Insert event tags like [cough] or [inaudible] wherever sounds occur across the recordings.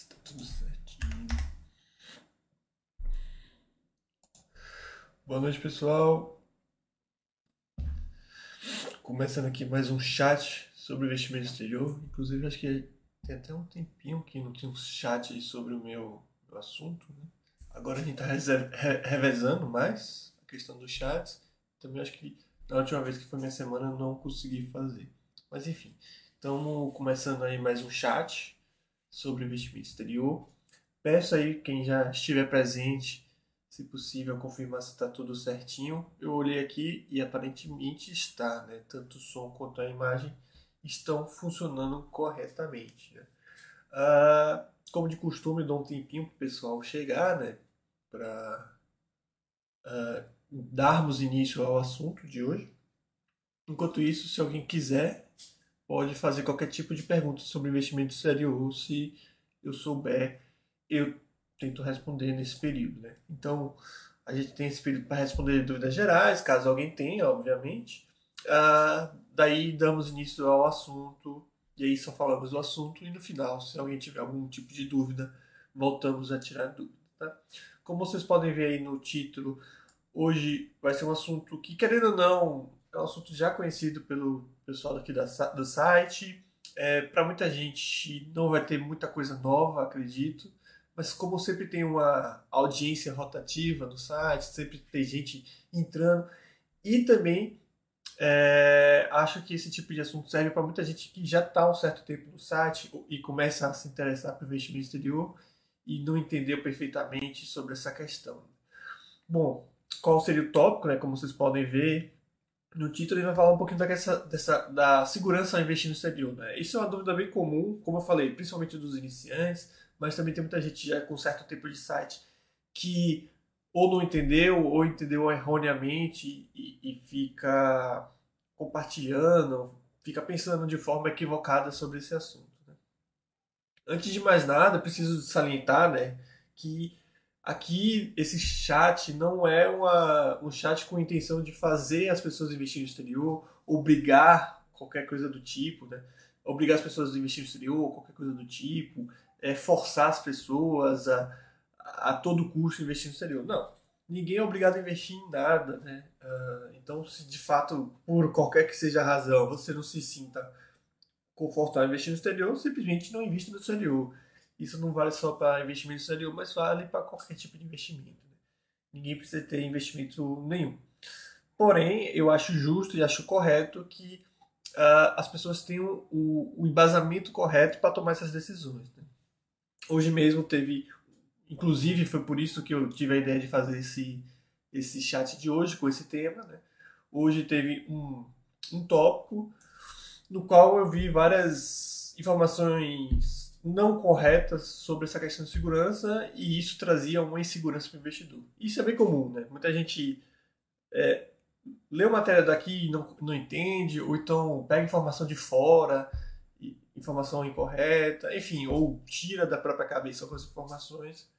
se tá tudo certinho. Boa noite, pessoal. Começando aqui mais um chat sobre investimento exterior. Inclusive, acho que tem até um tempinho que não tinha um chat sobre o meu, meu assunto. Né? Agora a gente está revezando mais a questão dos chats. Também acho que na última vez que foi minha semana eu não consegui fazer. Mas enfim, estamos começando aí mais um chat sobre investimento exterior. Peço aí quem já estiver presente, se possível, confirmar se está tudo certinho. Eu olhei aqui e aparentemente está, né? Tanto o som quanto a imagem estão funcionando corretamente. Né? Ah, como de costume, dou um tempinho para o pessoal chegar, né? Para ah, darmos início ao assunto de hoje. Enquanto isso, se alguém quiser pode fazer qualquer tipo de pergunta sobre investimento exterior, se eu souber, eu tento responder nesse período, né? Então, a gente tem esse período para responder dúvidas gerais, caso alguém tenha, obviamente. Ah, daí damos início ao assunto, e aí só falamos do assunto, e no final, se alguém tiver algum tipo de dúvida, voltamos a tirar dúvida, tá? Como vocês podem ver aí no título, hoje vai ser um assunto que, querendo ou não, é um assunto já conhecido pelo pessoal aqui da, do site. É, Para muita gente não vai ter muita coisa nova, acredito, mas como sempre tem uma audiência rotativa no site, sempre tem gente entrando e também é, acho que esse tipo de assunto serve para muita gente que já está um certo tempo no site e começa a se interessar pelo investimento exterior e não entendeu perfeitamente sobre essa questão. Bom, qual seria o tópico, né? Como vocês podem ver, no título ele vai falar um pouquinho dessa, dessa, da segurança ao investir no exterior. Né? Isso é uma dúvida bem comum, como eu falei, principalmente dos iniciantes, mas também tem muita gente já com certo tempo de site que ou não entendeu ou entendeu erroneamente e, e fica compartilhando, fica pensando de forma equivocada sobre esse assunto. Né? Antes de mais nada, preciso salientar né, que Aqui, esse chat não é uma, um chat com intenção de fazer as pessoas investirem no exterior, obrigar qualquer coisa do tipo, né? Obrigar as pessoas a investir no exterior, qualquer coisa do tipo, é, forçar as pessoas a, a todo custo investir no exterior. Não. Ninguém é obrigado a investir em nada, né? Uh, então, se de fato, por qualquer que seja a razão, você não se sinta confortável em investir no exterior, simplesmente não invista no exterior. Isso não vale só para investimento exterior, mas vale para qualquer tipo de investimento. Né? Ninguém precisa ter investimento nenhum. Porém, eu acho justo e acho correto que uh, as pessoas tenham o, o embasamento correto para tomar essas decisões. Né? Hoje mesmo teve, inclusive foi por isso que eu tive a ideia de fazer esse, esse chat de hoje com esse tema. Né? Hoje teve um, um tópico no qual eu vi várias informações não corretas sobre essa questão de segurança e isso trazia uma insegurança para o investidor. Isso é bem comum, né? Muita gente é, lê uma matéria daqui e não, não entende, ou então pega informação de fora, informação incorreta, enfim, ou tira da própria cabeça algumas informações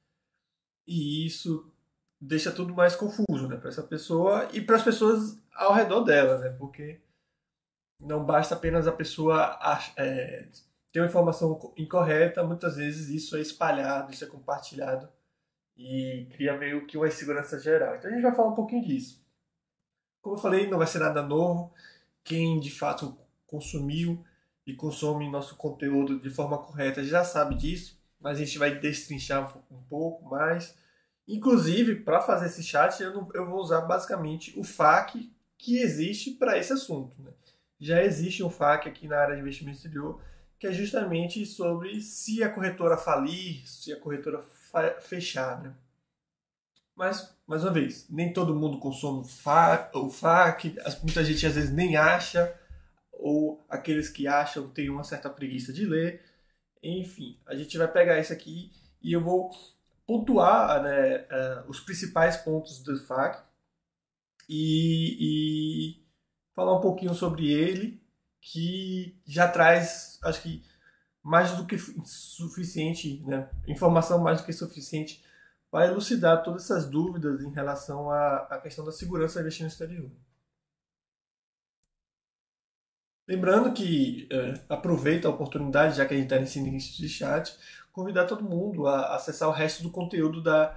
e isso deixa tudo mais confuso, né, para essa pessoa e para as pessoas ao redor dela, né, porque não basta apenas a pessoa é, tem uma informação incorreta, muitas vezes isso é espalhado, isso é compartilhado e cria meio que uma insegurança geral. Então a gente vai falar um pouquinho disso. Como eu falei, não vai ser nada novo. Quem de fato consumiu e consome nosso conteúdo de forma correta já sabe disso, mas a gente vai destrinchar um pouco mais. Inclusive, para fazer esse chat, eu, não, eu, vou usar basicamente o FAQ que existe para esse assunto. Né? Já existe um FAQ aqui na área de investimento exterior que é justamente sobre se a corretora falir, se a corretora fechar. Né? Mas, mais uma vez, nem todo mundo consome o FAQ, muita gente às vezes nem acha, ou aqueles que acham têm uma certa preguiça de ler. Enfim, a gente vai pegar isso aqui e eu vou pontuar né, uh, os principais pontos do FAQ e, e falar um pouquinho sobre ele que já traz, acho que mais do que suficiente, né? informação mais do que suficiente para elucidar todas essas dúvidas em relação à, à questão da segurança investindo no exterior. Lembrando que é, aproveita a oportunidade, já que a gente está nesse início de chat, convidar todo mundo a acessar o resto do conteúdo da,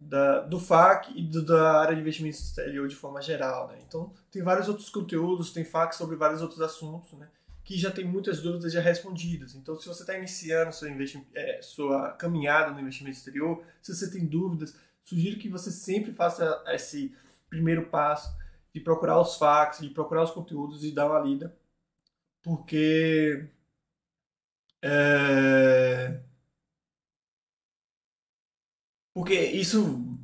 da, do FAC e do, da área de investimento exterior de forma geral. Né? Então, tem vários outros conteúdos, tem FAC sobre vários outros assuntos, né? que já tem muitas dúvidas já respondidas. Então, se você está iniciando sua, é, sua caminhada no investimento exterior, se você tem dúvidas, sugiro que você sempre faça esse primeiro passo de procurar os FAQs, de procurar os conteúdos e dar uma lida, porque é, porque isso,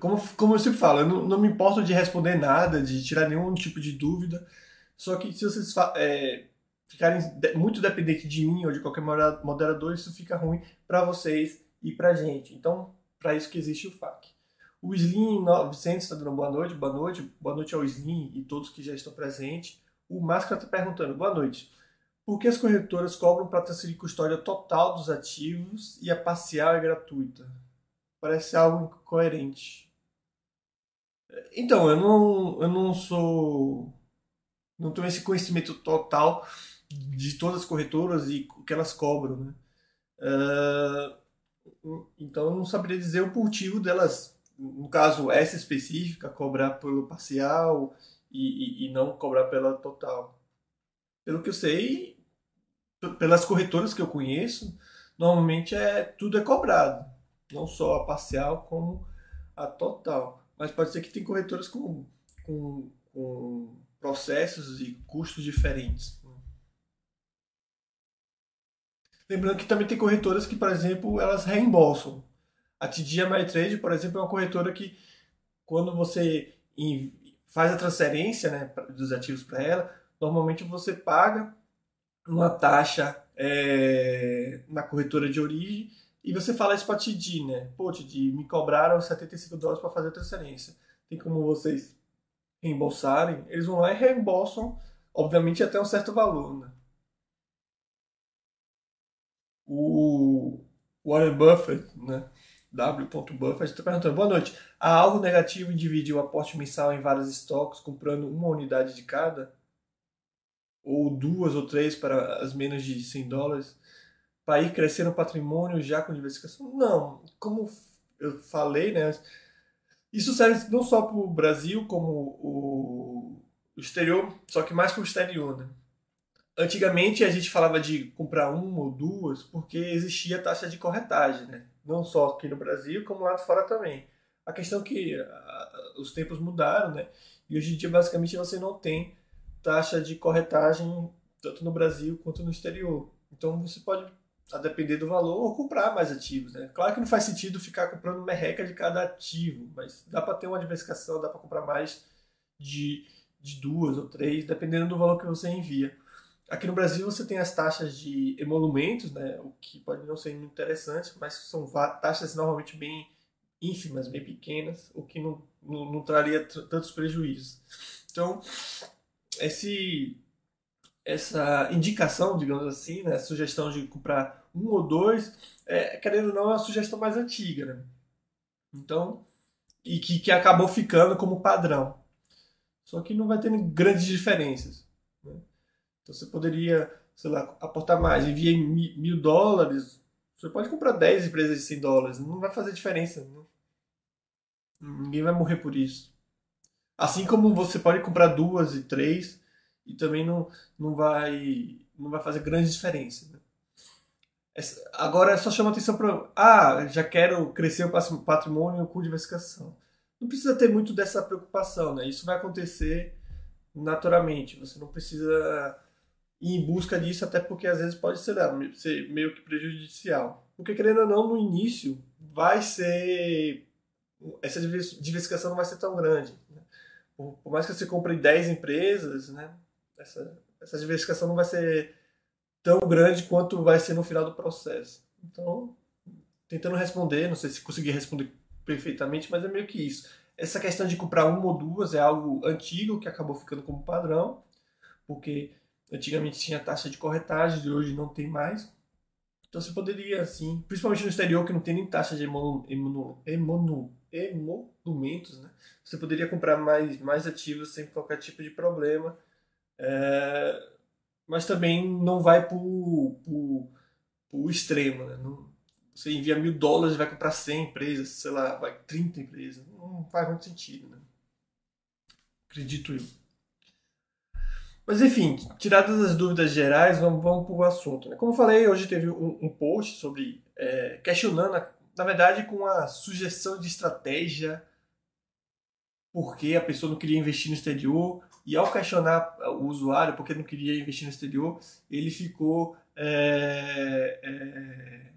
como, como eu sempre falo, eu não, não me importo de responder nada, de tirar nenhum tipo de dúvida. Só que se vocês é, ficarem muito dependentes de mim ou de qualquer moderador, isso fica ruim para vocês e para gente. Então, para isso que existe o FAQ. O Slim 900 está dando boa noite, boa noite, boa noite ao Slim e todos que já estão presentes. O Máscara está perguntando, boa noite. Por que as corretoras cobram para transferir custódia total dos ativos e a parcial é gratuita? Parece algo incoerente. Então, eu não, eu não sou. Não tenho esse conhecimento total de todas as corretoras e o que elas cobram, né? Uh, então, eu não saberia dizer o motivo delas, no caso essa específica, cobrar pelo parcial e, e, e não cobrar pela total. Pelo que eu sei, pelas corretoras que eu conheço, normalmente é tudo é cobrado não só a parcial como a total. Mas pode ser que tem corretoras com, com, com processos e custos diferentes. Né? Lembrando que também tem corretoras que, por exemplo, elas reembolsam. A TD Ameritrade, por exemplo, é uma corretora que, quando você faz a transferência né, dos ativos para ela, normalmente você paga uma taxa é, na corretora de origem e você fala isso pra Tidi, né? Pô, Tidi, me cobraram 75 dólares para fazer a transferência. Tem como vocês reembolsarem? Eles vão lá e reembolsam, obviamente, até um certo valor, né? O Warren Buffett, né? W. Buffett está perguntando: Boa noite. Há algo negativo em dividir o aporte mensal em vários estoques, comprando uma unidade de cada? Ou duas ou três para as menos de 100 dólares? Para ir crescendo o patrimônio já com diversificação? Não, como eu falei, né? Isso serve não só para o Brasil, como o, exterior, só que mais para o exterior, né? Antigamente a gente falava de comprar uma ou duas porque existia taxa de corretagem, né? Não só aqui no Brasil, como lá fora também. A questão é que os tempos mudaram, né? E hoje em dia basicamente você não tem taxa de corretagem tanto no Brasil quanto no exterior. Então você pode a depender do valor, ou comprar mais ativos. Né? Claro que não faz sentido ficar comprando merreca de cada ativo, mas dá para ter uma diversificação, dá para comprar mais de, de duas ou três, dependendo do valor que você envia. Aqui no Brasil você tem as taxas de emolumentos, né, o que pode não ser muito interessante, mas são taxas normalmente bem ínfimas, bem pequenas, o que não, não, não traria tantos prejuízos. Então, esse essa indicação, digamos assim, né, sugestão de comprar um ou dois, é, querendo ou não, é uma sugestão mais antiga, né? Então, e que, que acabou ficando como padrão. Só que não vai ter grandes diferenças. Né? Então você poderia, sei lá, aportar mais, enviar mil dólares, você pode comprar 10 empresas de 100 dólares, não vai fazer diferença. Né? Ninguém vai morrer por isso. Assim como você pode comprar duas e três e também não, não, vai, não vai fazer grande diferença. Né? Agora só chama atenção para. Ah, já quero crescer o patrimônio com diversificação. Não precisa ter muito dessa preocupação, né? Isso vai acontecer naturalmente. Você não precisa ir em busca disso, até porque às vezes pode ser, ser meio que prejudicial. Porque querendo ou não, no início vai ser. Essa diversificação não vai ser tão grande. Né? Por, mais que você compre 10 empresas, né? Essa, essa diversificação não vai ser tão grande quanto vai ser no final do processo. Então, tentando responder, não sei se consegui responder perfeitamente, mas é meio que isso. Essa questão de comprar uma ou duas é algo antigo que acabou ficando como padrão, porque antigamente tinha taxa de corretagem e hoje não tem mais. Então você poderia, assim, principalmente no exterior que não tem nem taxa de emolumentos, né? Você poderia comprar mais, mais ativos sem qualquer tipo de problema é, mas também não vai pro, pro extremo, né? Não, você envia mil dólares e vai comprar 100 empresas, sei lá, vai 30 empresas. Não faz muito sentido, né? Acredito eu. Mas enfim, tiradas as dúvidas gerais, vamos, vamos para o assunto. Né? Como eu falei, hoje teve um, um post sobre é, questionando, na verdade, com a sugestão de estratégia, porque a pessoa não queria investir no exterior, e ao questionar o usuário porque não queria investir no exterior, ele ficou. É, é,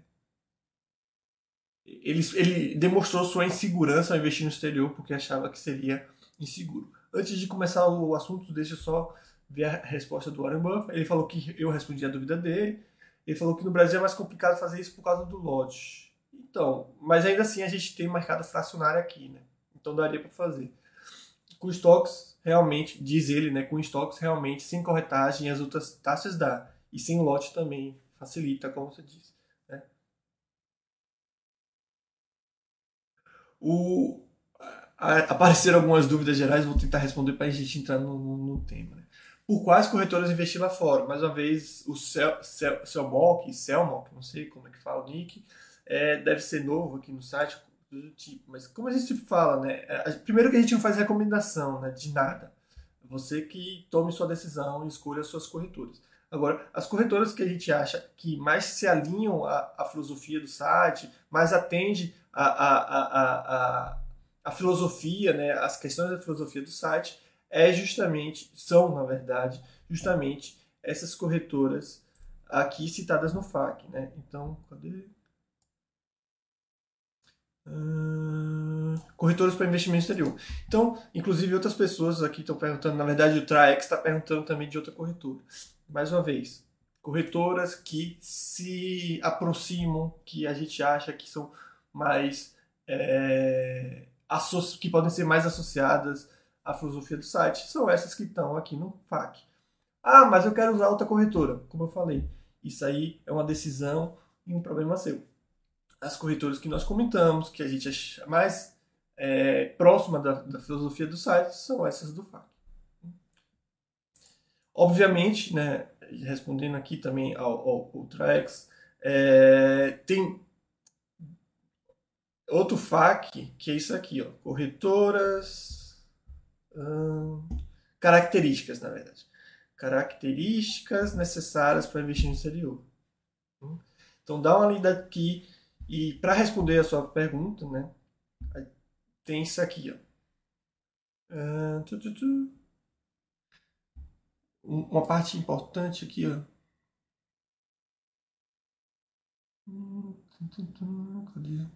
ele, ele demonstrou sua insegurança ao investir no exterior porque achava que seria inseguro. Antes de começar o assunto, deixa eu só ver a resposta do Warren Buffett. Ele falou que eu respondi a dúvida dele. Ele falou que no Brasil é mais complicado fazer isso por causa do lote. Então, mas ainda assim a gente tem mercado fracionário aqui, né? Então daria para fazer. Com estoques, realmente, diz ele, né? Com estoques, realmente, sem corretagem, as outras taxas dá. E sem lote também facilita, como você disse. Né? O, apareceram algumas dúvidas gerais, vou tentar responder para a gente entrar no, no, no tema. Né? Por quais corretoras investir lá fora? Mais uma vez, o Cel, Cel, não sei como é que fala o nick, é, deve ser novo aqui no site, do tipo. Mas como a gente fala, né? É, primeiro que a gente não faz recomendação né, de nada. Você que tome sua decisão e escolha as suas corretoras. Agora, as corretoras que a gente acha que mais se alinham à, à filosofia do site, mais atende a, a, a, a filosofia, né, as questões da filosofia do site, é justamente, são, na verdade, justamente essas corretoras aqui citadas no FAQ. Né? Então, cadê? Corretoras para investimento exterior. Então, inclusive outras pessoas aqui estão perguntando, na verdade o Traex está perguntando também de outra corretora. Mais uma vez, corretoras que se aproximam, que a gente acha que são mais é, que podem ser mais associadas à filosofia do site, são essas que estão aqui no FAQ. Ah, mas eu quero usar outra corretora, como eu falei. Isso aí é uma decisão e um problema seu as corretoras que nós comentamos, que a gente acha mais é, próxima da, da, filosofia do site, são essas do FAQ. Obviamente, né, respondendo aqui também ao, ao Ultrax, é, tem outro FAQ, que é isso aqui, ó, corretoras, hum, características, na verdade. Características necessárias para investir no exterior. Então dá uma lida aqui e para responder a sua pergunta, né, tem isso aqui, ó. Uh, tu, tu, tu. Uma parte importante aqui, ó. Cadê?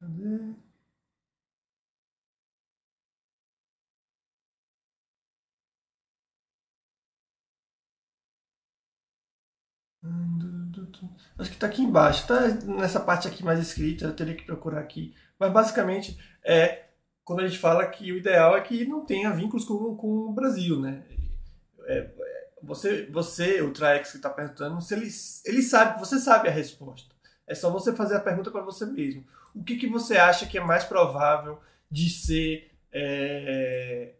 Cadê? Acho que está aqui embaixo. Está nessa parte aqui mais escrita, eu teria que procurar aqui. Mas basicamente é quando a gente fala que o ideal é que não tenha vínculos com, com o Brasil, né? É, você, você, o Traex que está perguntando, ele, ele sabe, você sabe a resposta. É só você fazer a pergunta para você mesmo. O que, que você acha que é mais provável de ser é,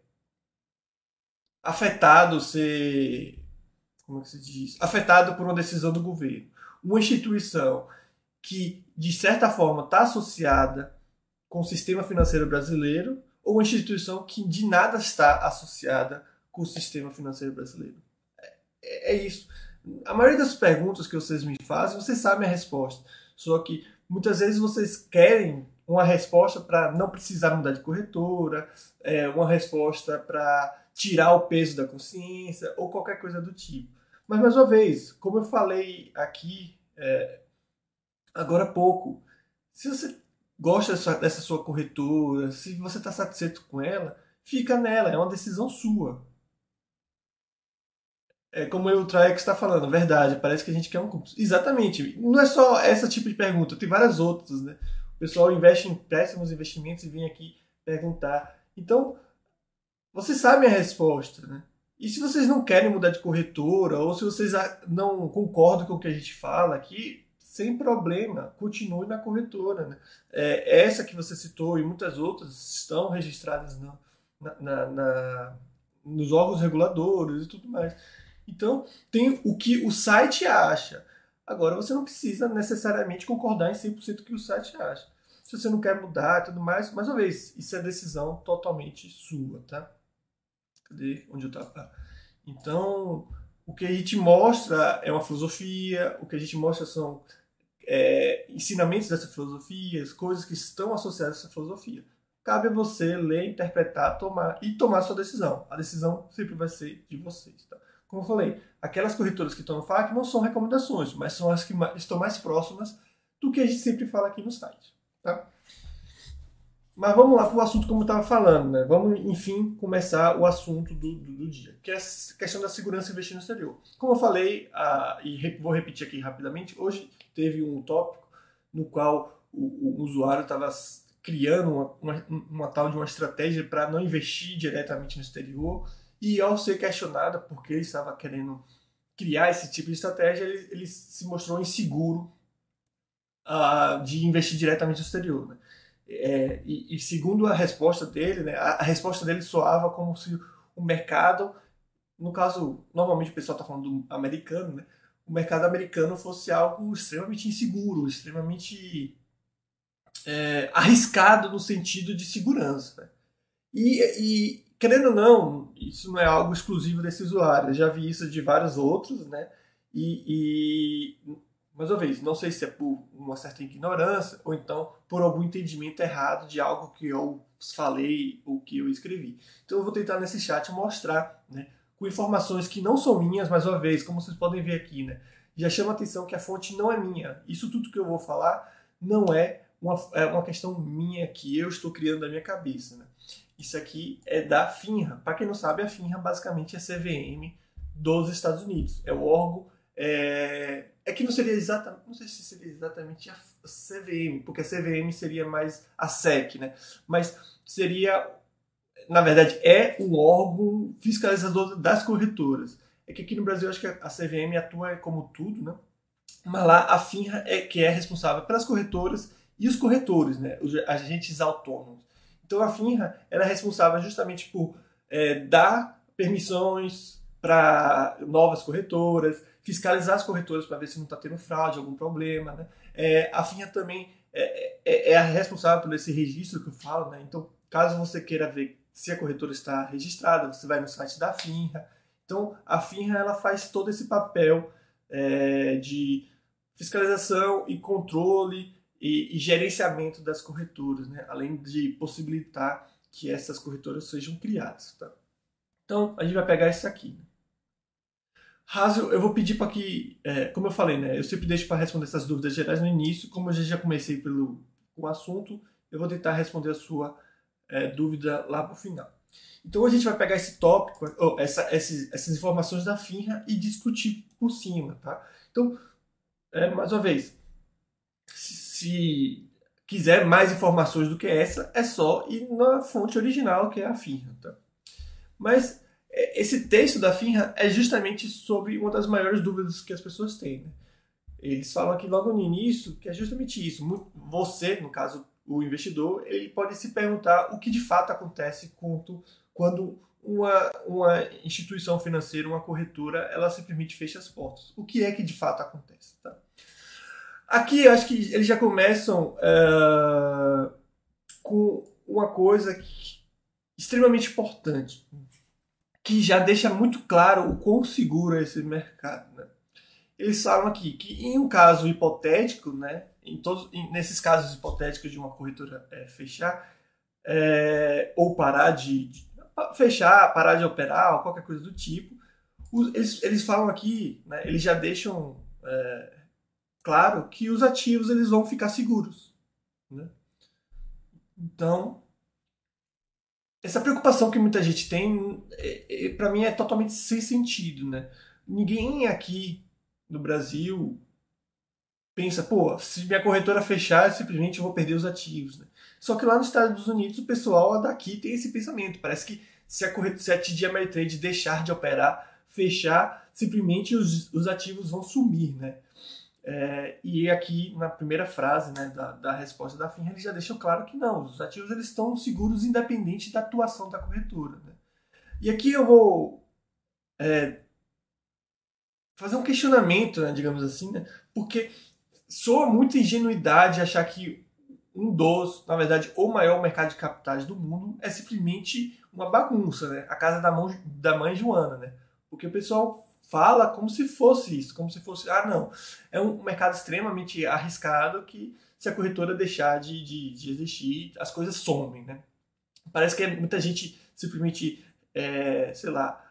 afetado, ser como é que se diz, afetado por uma decisão do governo. Uma instituição que, de certa forma, está associada com o sistema financeiro brasileiro ou uma instituição que de nada está associada com o sistema financeiro brasileiro. É, é isso. A maioria das perguntas que vocês me fazem, vocês sabem a resposta. Só que muitas vezes vocês querem uma resposta para não precisar mudar de corretora, é, uma resposta para tirar o peso da consciência ou qualquer coisa do tipo. Mas, mais uma vez, como eu falei aqui é, agora há pouco, se você gosta dessa, dessa sua corretora, se você está satisfeito com ela, fica nela, é uma decisão sua. É como o Traex está falando, verdade, parece que a gente quer um curso. Exatamente, não é só essa tipo de pergunta, tem várias outras, né? O pessoal investe em péssimos investimentos e vem aqui perguntar. Então, você sabe a resposta, né? E se vocês não querem mudar de corretora, ou se vocês não concordam com o que a gente fala aqui, sem problema, continue na corretora. Né? É, essa que você citou e muitas outras estão registradas na, na, na, nos órgãos reguladores e tudo mais. Então, tem o que o site acha. Agora, você não precisa necessariamente concordar em 100% com o que o site acha. Se você não quer mudar e tudo mais, mais uma vez, isso é decisão totalmente sua, tá? Cadê onde eu estava? Então, o que a gente mostra é uma filosofia, o que a gente mostra são é, ensinamentos dessa filosofia, coisas que estão associadas a essa filosofia. Cabe a você ler, interpretar, tomar e tomar sua decisão. A decisão sempre vai ser de vocês. Tá? Como eu falei, aquelas corretoras que estão no FAQ não são recomendações, mas são as que estão mais próximas do que a gente sempre fala aqui no site. Tá? Mas vamos lá para o assunto como eu estava falando, né? Vamos, enfim, começar o assunto do, do, do, dia, que é a questão da segurança investir no exterior. Como eu falei, ah, e re, vou repetir aqui rapidamente, hoje teve um tópico no qual o, o usuário estava criando uma, uma, uma, tal de uma estratégia para não investir diretamente no exterior, e ao ser questionada porque ele estava querendo criar esse tipo de estratégia, ele, ele se mostrou inseguro ah, de investir diretamente no exterior. Né? É, e, e, segundo a resposta dele, né, a, a, resposta dele soava como se o mercado, no caso, normalmente o pessoal está falando do americano, né, o mercado americano fosse algo extremamente inseguro, extremamente é, arriscado no sentido de segurança. Né? E, e, querendo ou não, isso não é algo exclusivo desse usuário. Eu já vi isso de vários outros, né? E, e mais uma vez, não sei se é por uma certa ignorância ou então por algum entendimento errado de algo que eu falei ou que eu escrevi. Então eu vou tentar nesse chat mostrar, né, com informações que não são minhas, mais uma vez, como vocês podem ver aqui, né, já chama atenção que a fonte não é minha. Isso tudo que eu vou falar não é uma, é uma questão minha que eu estou criando da minha cabeça. Né? Isso aqui é da FINRA. Para quem não sabe, a FINRA basicamente é a CVM dos Estados Unidos. É o órgão é, é que não seria exatamente, não sei se seria exatamente a CVM, porque a CVM seria mais a SEC, né? Mas seria, na verdade, é um órgão fiscalizador das corretoras. É que aqui no Brasil acho que a CVM atua como tudo, né? Mas lá a FINRA é que é responsável pelas corretoras e os corretores, né? Os agentes autônomos. Então a FINRA era é responsável justamente por é, dar permissões para novas corretoras, fiscalizar as corretoras para ver se não está tendo fraude, algum problema. Né? É, a FINRA também é, é, é, a responsável por esse registro que eu falo. Né? Então, caso você queira ver se a corretora está registrada, você vai no site da FINRA. Então, a FINRA ela faz todo esse papel é, de fiscalização e controle e, e gerenciamento das corretoras, né? além de possibilitar que essas corretoras sejam criadas. Tá? Então, a gente vai pegar isso aqui. Né? Raso, eu vou pedir para que, é, como eu falei, né, eu sempre deixo para responder essas dúvidas gerais no início, como eu já comecei pelo o assunto, eu vou tentar responder a sua é, dúvida lá para o final. Então a gente vai pegar esse tópico, oh, essa, esses, essas informações da FINRA e discutir por cima, tá? Então, é, mais uma vez, se, se, quiser mais informações do que essa, é só ir na fonte original, que é a FINRA, tá? Mas esse texto da FINRA é justamente sobre uma das maiores dúvidas que as pessoas têm. Né? Eles falam aqui logo no início que é justamente isso. Você, no caso, o investidor, ele pode se perguntar o que de fato acontece quando, quando uma, uma instituição financeira, uma corretora, ela simplesmente fecha as portas. O que é que de fato acontece? Tá? Aqui eu acho que eles já começam uh, com uma coisa que, extremamente importante que já deixa muito claro o quão seguro é esse mercado. Né? Eles falam aqui que em um caso hipotético, né, em todos, em, nesses casos hipotéticos de uma corretora é, fechar é, ou parar de, de, fechar, parar de operar ou qualquer coisa do tipo, os, eles, eles falam aqui, né, eles já deixam é, claro que os ativos eles vão ficar seguros. Né? Então essa preocupação que muita gente tem, é, é, para mim é totalmente sem sentido, né? Ninguém aqui no Brasil pensa, pô, se minha corretora fechar, simplesmente eu vou perder os ativos, né? Só que lá nos Estados Unidos o pessoal daqui tem esse pensamento. Parece que se a, corretora, se a TD Ameritrade deixar de operar, fechar, simplesmente os, os ativos vão sumir, né? É, e aqui na primeira frase né, da, da resposta da FINRA, ele já deixou claro que não, os ativos eles estão seguros independente da atuação da corretora. Né? E aqui eu vou é, fazer um questionamento, né, digamos assim, né, porque soa muita ingenuidade achar que um dos, na verdade, o maior mercado de capitais do mundo é simplesmente uma bagunça, né? A casa da, mão, da mãe Joana, né? Porque o pessoal fala como se fosse isso, como se fosse, ah, não, é um mercado extremamente arriscado que se a corretora deixar de, de, de existir, as coisas somem, né? Parece que muita gente simplesmente, é, sei lá,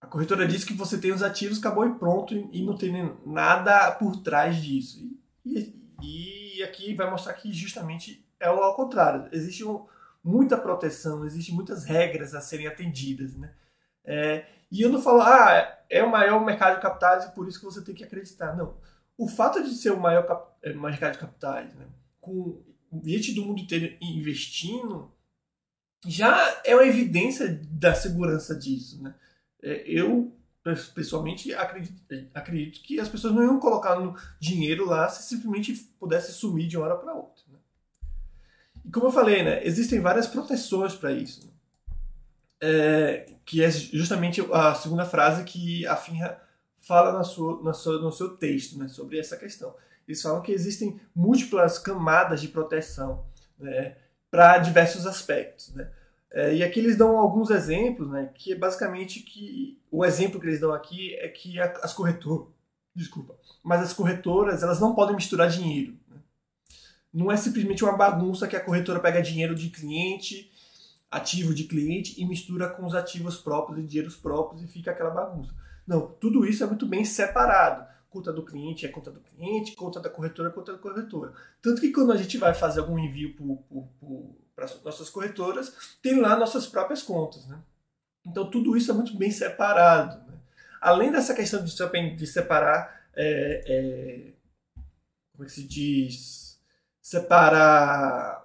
a corretora diz que você tem os ativos, acabou e pronto, e não tem nada por trás disso. E, e, aqui vai mostrar que justamente é o ao contrário. Existe um, muita proteção, existe muitas regras a serem atendidas, né? É, e eu não falo, ah, é o maior mercado de capitais e por isso que você tem que acreditar. Não. O fato de ser o maior cap é, mercado de capitais, né, com gente do mundo inteiro investindo, já é uma evidência da segurança disso. Né? É, eu, pessoalmente, acredito, acredito que as pessoas não iam colocar no dinheiro lá se simplesmente pudesse sumir de uma hora para outra. Né? E como eu falei, né, existem várias proteções para isso. Né? É, que é justamente a segunda frase que a Finra fala na sua, na sua, no seu texto né, sobre essa questão. Eles falam que existem múltiplas camadas de proteção né, para diversos aspectos. Né? É, e aqui eles dão alguns exemplos, né, que é basicamente que o exemplo que eles dão aqui é que a, as corretoras, desculpa, mas as corretoras elas não podem misturar dinheiro. Né? Não é simplesmente uma bagunça que a corretora pega dinheiro de cliente ativo de cliente e mistura com os ativos próprios e dinheiros próprios e fica aquela bagunça. Não, tudo isso é muito bem separado. Conta do cliente é conta do cliente, conta da corretora é conta da corretora. Tanto que quando a gente vai fazer algum envio para nossas corretoras, tem lá nossas próprias contas. Né? Então tudo isso é muito bem separado. Né? Além dessa questão de, separar, é, é, como é que se diz? Separar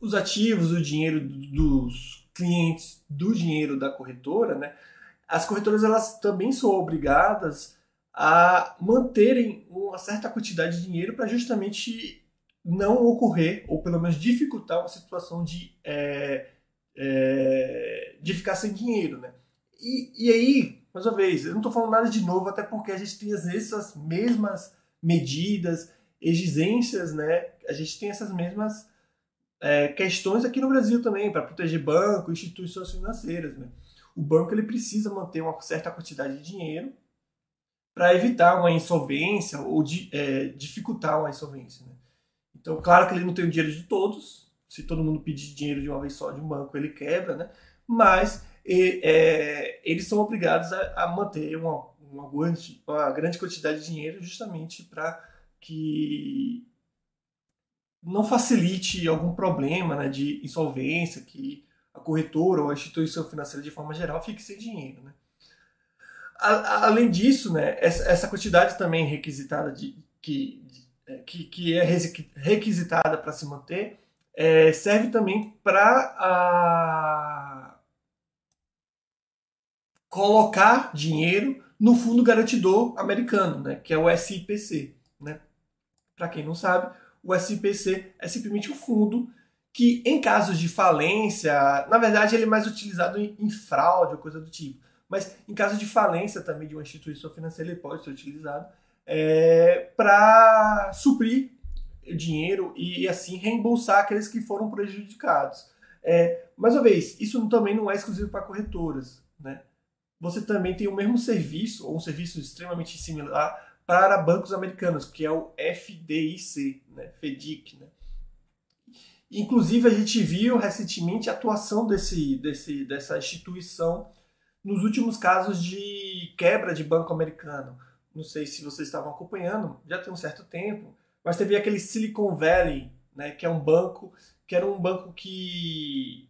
os ativos, o dinheiro dos clientes do dinheiro da corretora, né? As corretoras elas também são obrigadas a manterem uma certa quantidade de dinheiro para justamente não ocorrer, ou pelo menos dificultar uma situação de, é, é, de ficar sem dinheiro. Né? E, e aí, mais uma vez, eu não estou falando nada de novo, até porque a gente tem essas mesmas medidas, exigências, né? a gente tem essas mesmas é, questões aqui no Brasil também, para proteger banco, instituições financeiras. Né? O banco ele precisa manter uma certa quantidade de dinheiro para evitar uma insolvência ou de, é, dificultar uma insolvência. Né? Então, claro que ele não tem o dinheiro de todos. Se todo mundo pedir dinheiro de uma vez só de um banco, ele quebra, né? Mas e, é, eles são obrigados a, a manter uma, uma, grande, uma grande quantidade de dinheiro justamente para que não facilite algum problema né, de insolvência, que a corretora ou a instituição financeira de forma geral fique sem dinheiro. Né? além disso, né, essa, quantidade também requisitada de, que, é, que, que é requisitada para se manter é, serve também para colocar dinheiro no fundo garantidor americano, né, que é o SIPC. Né? Para quem não sabe, o SPC é simplesmente um fundo que, em casos de falência, na verdade ele é mais utilizado em, em fraude ou coisa do tipo, mas em caso de falência também de uma instituição financeira, ele pode ser utilizado é, para suprir dinheiro e, e, assim reembolsar aqueles que foram prejudicados. É, mais uma vez, isso também não é exclusivo para corretoras. Né? Você também tem o mesmo serviço, ou um serviço extremamente similar, para bancos americanos, que é o FDIC, né? FEDIC. Né? Inclusive, a gente viu recentemente a atuação desse, desse, dessa instituição nos últimos casos de quebra de banco americano. Não sei se vocês estavam acompanhando, já tem um certo tempo, mas teve aquele Silicon Valley, né, que é um banco que era um banco que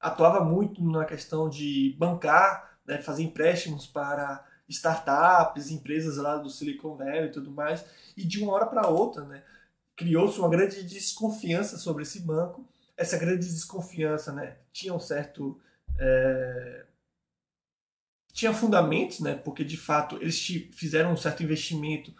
atuava muito na questão de bancar, né, fazer empréstimos para startups, empresas lá do Silicon Valley e tudo mais, e de uma hora para outra, né, criou-se uma grande desconfiança sobre esse banco. Essa grande desconfiança, né, tinha um certo é... tinha fundamentos, né, porque de fato eles fizeram um certo investimento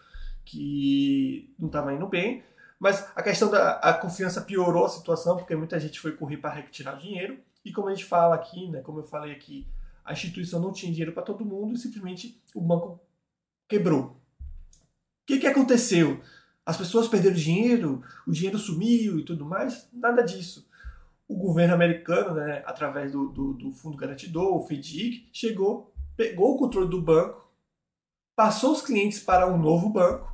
que não estava indo bem. Mas a questão da a confiança piorou a situação, porque muita gente foi correr para retirar dinheiro. E como a gente fala aqui, né, como eu falei aqui, a instituição não tinha dinheiro para todo mundo e simplesmente o banco quebrou. O que, que aconteceu? As pessoas perderam dinheiro, o dinheiro sumiu e tudo mais? Nada disso. O governo americano, né, através do, do, do Fundo Garantidor, o FDIC, chegou, pegou o controle do banco, passou os clientes para um novo banco,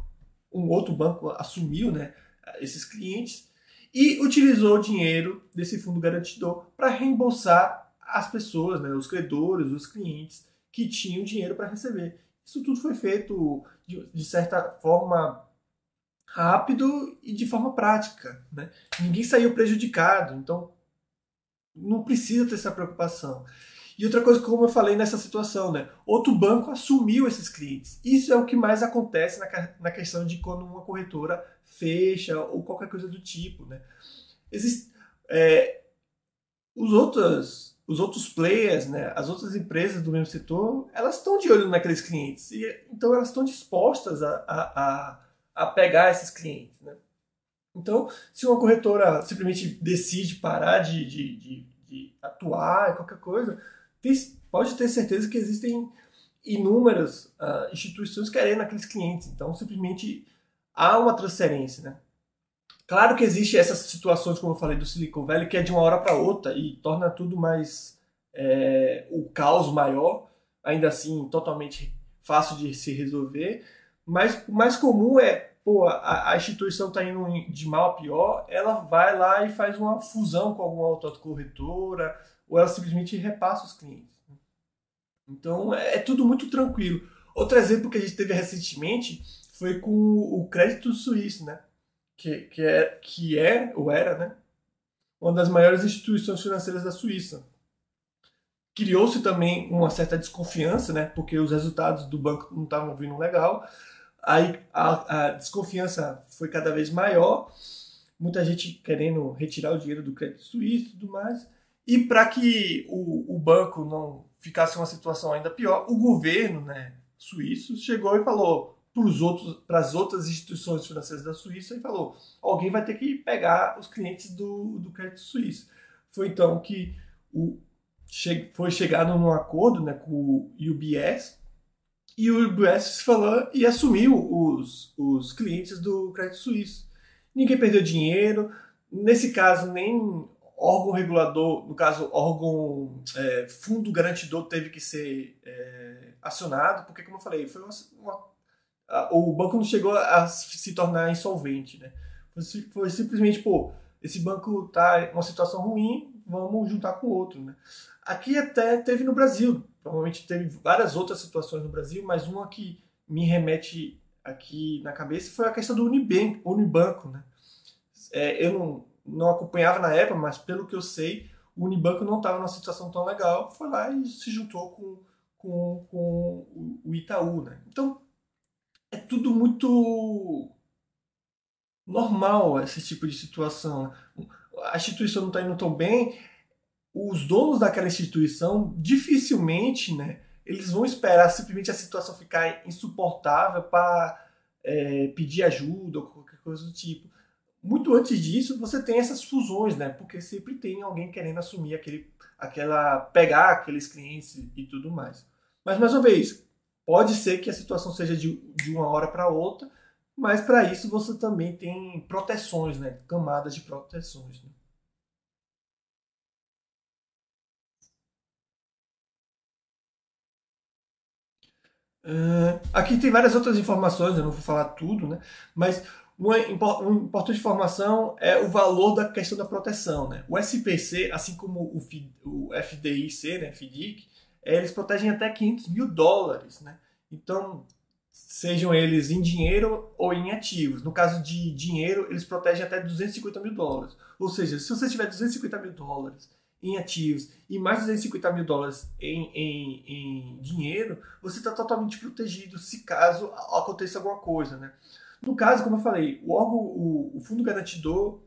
um outro banco assumiu né, esses clientes e utilizou o dinheiro desse fundo garantidor para reembolsar as pessoas, né, os credores, os clientes que tinham dinheiro para receber. Isso tudo foi feito de, de, certa forma rápido e de forma prática. Né? Ninguém saiu prejudicado, então não precisa ter essa preocupação. E outra coisa, como eu falei nessa situação, né? Outro banco assumiu esses clientes. Isso é o que mais acontece na, na questão de quando uma corretora fecha ou qualquer coisa do tipo, né? Existe, é, os outros os outros players, né, as outras empresas do mesmo setor, elas estão de olho naqueles clientes. E, então elas estão dispostas a, a, a, pegar esses clientes. Né? Então, se uma corretora simplesmente decide parar de, de, de, de atuar, qualquer coisa, pode ter certeza que existem inúmeras uh, instituições querendo aqueles clientes. Então, simplesmente há uma transferência, né? Claro que existe essas situações, como eu falei, do Silicon Valley, que é de uma hora para outra e torna tudo mais. É, o caos maior, ainda assim, totalmente fácil de se resolver. Mas o mais comum é, pô, a, a instituição está indo de mal a pior, ela vai lá e faz uma fusão com alguma outra corretora, ou ela simplesmente repassa os clientes. Então é, é tudo muito tranquilo. Outro exemplo que a gente teve recentemente foi com o crédito suíço, né? Que, que, é, que é, ou era, né? Uma das maiores instituições financeiras da Suíça. Criou-se também uma certa desconfiança, né? Porque os resultados do banco não estavam vindo legal. Aí a, a desconfiança foi cada vez maior. Muita gente querendo retirar o dinheiro do crédito suíço e tudo mais. E para que o, o banco não ficasse uma situação ainda pior, o governo né, suíço chegou e falou para as outras instituições financeiras da Suíça e falou: alguém vai ter que pegar os clientes do, do crédito suíço. Foi então que o, che, foi chegado num acordo né, com o UBS e o UBS falou e assumiu os, os clientes do crédito suíço. Ninguém perdeu dinheiro, nesse caso nem órgão regulador, no caso, órgão é, fundo garantidor teve que ser é, acionado, porque, como eu falei, foi uma, uma, o banco não chegou a se tornar insolvente, né? Foi, simplesmente, pô, esse banco tá em uma situação ruim, vamos juntar com outro, né? Aqui até teve no Brasil, provavelmente teve várias outras situações no Brasil, mas uma que me remete aqui na cabeça foi a questão do Unibank, Unibanco, né? É, eu não, não acompanhava na época, mas pelo que eu sei, o Unibanco não estava numa situação tão legal, foi lá e se juntou com, com, com o Itaú. Né? Então, é tudo muito normal esse tipo de situação. A instituição não está indo tão bem, os donos daquela instituição dificilmente né, eles vão esperar simplesmente a situação ficar insuportável para é, pedir ajuda ou qualquer coisa do tipo muito antes disso, você tem essas fusões, né? Porque sempre tem alguém querendo assumir aquele, aquela, pegar aqueles clientes e tudo mais. Mas mais uma vez, pode ser que a situação seja de, de uma hora para outra, mas para isso você também tem proteções, né? Camadas de proteções. Né? Uh, aqui tem várias outras informações, eu não vou falar tudo, né? Mas uma, uma importante informação é o valor da questão da proteção. Né? O SPC, assim como o, o FDIC, né, FDIC, eles protegem até 500 mil dólares. Né? Então, sejam eles em dinheiro ou em ativos. No caso de dinheiro, eles protegem até 250 mil dólares. Ou seja, se você tiver 250 mil dólares em ativos e mais 250 mil dólares em, em, em dinheiro, você está totalmente protegido se caso aconteça alguma coisa. Né? No caso, como eu falei, o órgão, o, o fundo garantidor,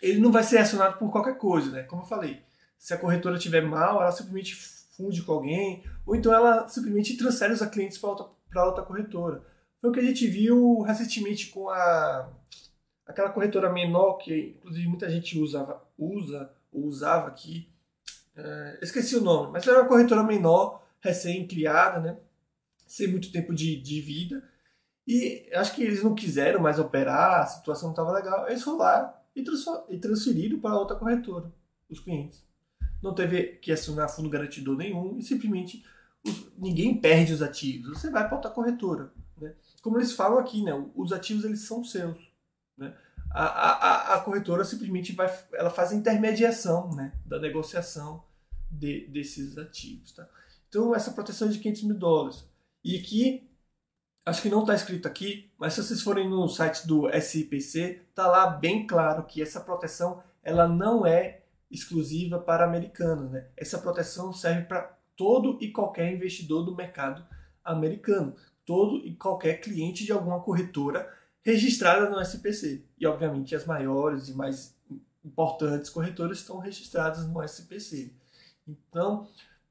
ele não vai ser acionado por qualquer coisa, né? Como eu falei, se a corretora tiver mal, ela simplesmente funde com alguém, ou então ela simplesmente transfere os clientes para outra, outra corretora. foi o que a gente viu recentemente com a aquela corretora menor que inclusive muita gente usava, usa ou usava aqui. É, esqueci o nome, mas era uma corretora menor, recém-criada, né? Sem muito tempo de, de vida. E acho que eles não quiseram mais operar, a situação não estava legal. Eles foram lá e, e transferiram para outra corretora, os clientes. Não teve que assinar fundo garantidor nenhum e simplesmente os, ninguém perde os ativos. Você vai para outra corretora. Né? Como eles falam aqui, né? os ativos eles são seus. Né? A, a, a corretora simplesmente vai, ela faz a intermediação né? da negociação de, desses ativos. Tá? Então, essa proteção é de 500 mil dólares. E aqui acho que não está escrito aqui, mas se vocês forem no site do SIPC, está lá bem claro que essa proteção ela não é exclusiva para americanos. Né? Essa proteção serve para todo e qualquer investidor do mercado americano, todo e qualquer cliente de alguma corretora registrada no SPC. E, obviamente, as maiores e mais importantes corretoras estão registradas no SPC. Então,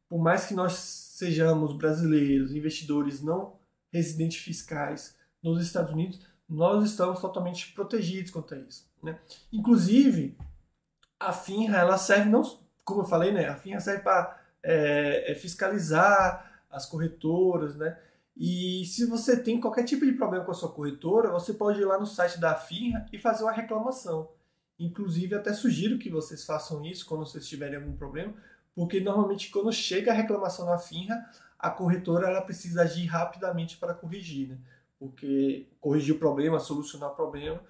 por mais que nós sejamos brasileiros, investidores não residentes fiscais nos Estados Unidos, nós estamos totalmente protegidos quanto a isso. Né? Inclusive, a FINRA ela serve não, como eu falei, né? A FINRA serve para é, é, fiscalizar as corretoras, né? E se você tem qualquer tipo de problema com a sua corretora, você pode ir lá no site da FINRA e fazer uma reclamação. Inclusive, até sugiro que vocês façam isso quando vocês tiverem algum problema, porque normalmente quando chega a reclamação na FINRA, a corretora ela precisa agir rapidamente para corrigir, né? Porque corrigir o problema, solucionar o problema,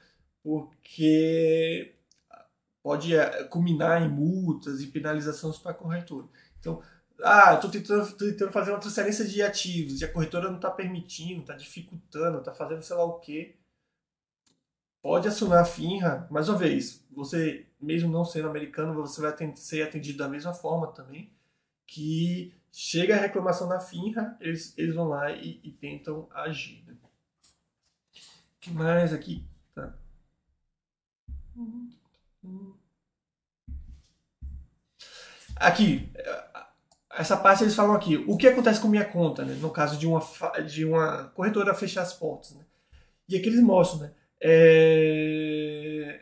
porque pode eh, culminar em multas e penalizações para a corretora. Então, ah, estou tentando, tentando, fazer uma transferência de ativos e a corretora não está permitindo, está dificultando, está fazendo sei lá o quê. Pode acionar a FINRA, mais uma vez, você, mesmo não sendo americano, você vai ser atendido da mesma forma também, que chega a reclamação na FINRA, eles, eles vão lá e, e tentam agir. Né? Que mais aqui? Tá. Aqui, essa parte eles falam aqui, o que acontece com minha conta, né? no caso de uma, de uma corretora fechar as portas. Né? E aqui eles mostram né? É...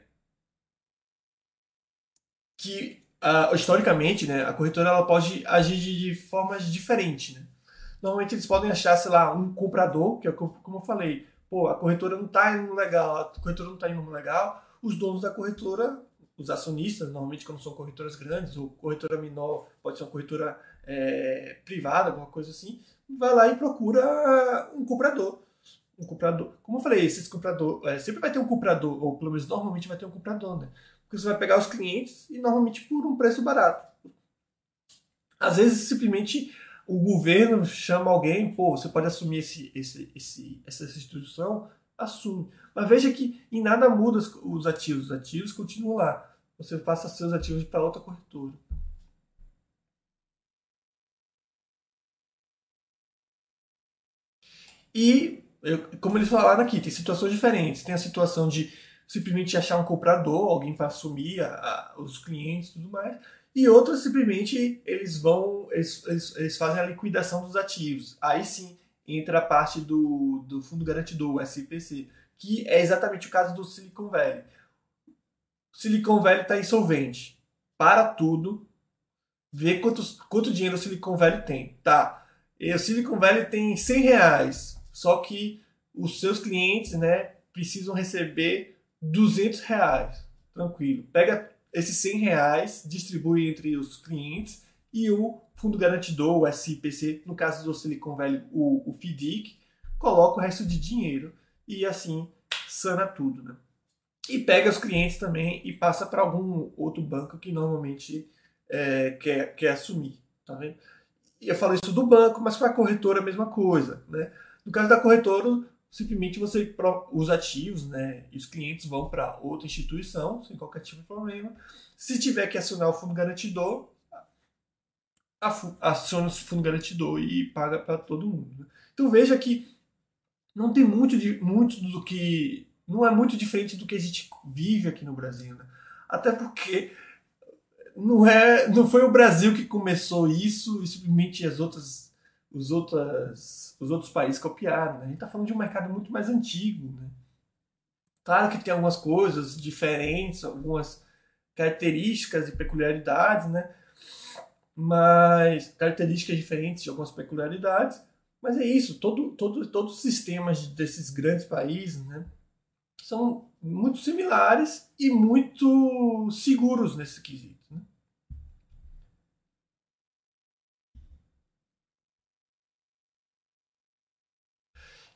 que uh, historicamente, né, a corretora ela pode agir de, de formas diferentes. Né? Normalmente eles podem achar, sei lá, um comprador, que é como eu falei, pô, a corretora não está indo legal, a corretora não está indo legal, os donos da corretora, os acionistas, normalmente quando são corretoras grandes, ou corretora menor, pode ser uma corretora é, privada, alguma coisa assim, vai lá e procura um comprador. Um comprador. Como eu falei, esses comprador, é, sempre vai ter um comprador, ou pelo menos normalmente vai ter um comprador, né? Porque você vai pegar os clientes e normalmente por um preço barato. Às vezes simplesmente o governo chama alguém, pô, você pode assumir esse, esse, esse, essa instituição, assume. Mas veja que em nada muda os ativos, os ativos continuam lá. Você passa seus ativos para outra corretora. E, como eles falaram aqui, tem situações diferentes. Tem a situação de simplesmente achar um comprador, alguém para assumir a, a, os clientes e tudo mais. E outras simplesmente eles vão, eles, eles, eles, fazem a liquidação dos ativos. Aí sim entra a parte do, do fundo garantidor, o SPC, que é exatamente o caso do Silicon Valley. Silicon Valley está insolvente. Para tudo, vê quantos, quanto dinheiro o Silicon Valley tem. Tá, e o Silicon Valley tem 100 reais, só que os seus clientes né, precisam receber 200 reais, tranquilo. Pega esses 100 reais, distribui entre os clientes e o fundo garantidor, o SIPC, no caso do Silicon Valley, o, o FDIC, coloca o resto de dinheiro e assim sana tudo. Né? E pega os clientes também e passa para algum outro banco que normalmente é, quer, quer assumir. Tá vendo? E eu falo isso do banco, mas para a corretora a mesma coisa. Né? No caso da corretora, simplesmente você os ativos, né, e os clientes vão para outra instituição sem qualquer tipo de problema. Se tiver que acionar o fundo garantidor, aciona o fundo garantidor e paga para todo mundo. Né? Então veja que não tem muito de muito do que não é muito diferente do que a gente vive aqui no Brasil, né? até porque não é não foi o Brasil que começou isso e simplesmente as outras os, outras, os outros países copiaram. Né? A gente está falando de um mercado muito mais antigo. Né? Claro que tem algumas coisas diferentes, algumas características e peculiaridades, né? mas características diferentes de algumas peculiaridades, mas é isso, todo, todo, todos os sistemas desses grandes países né, são muito similares e muito seguros nesse quesito. Né?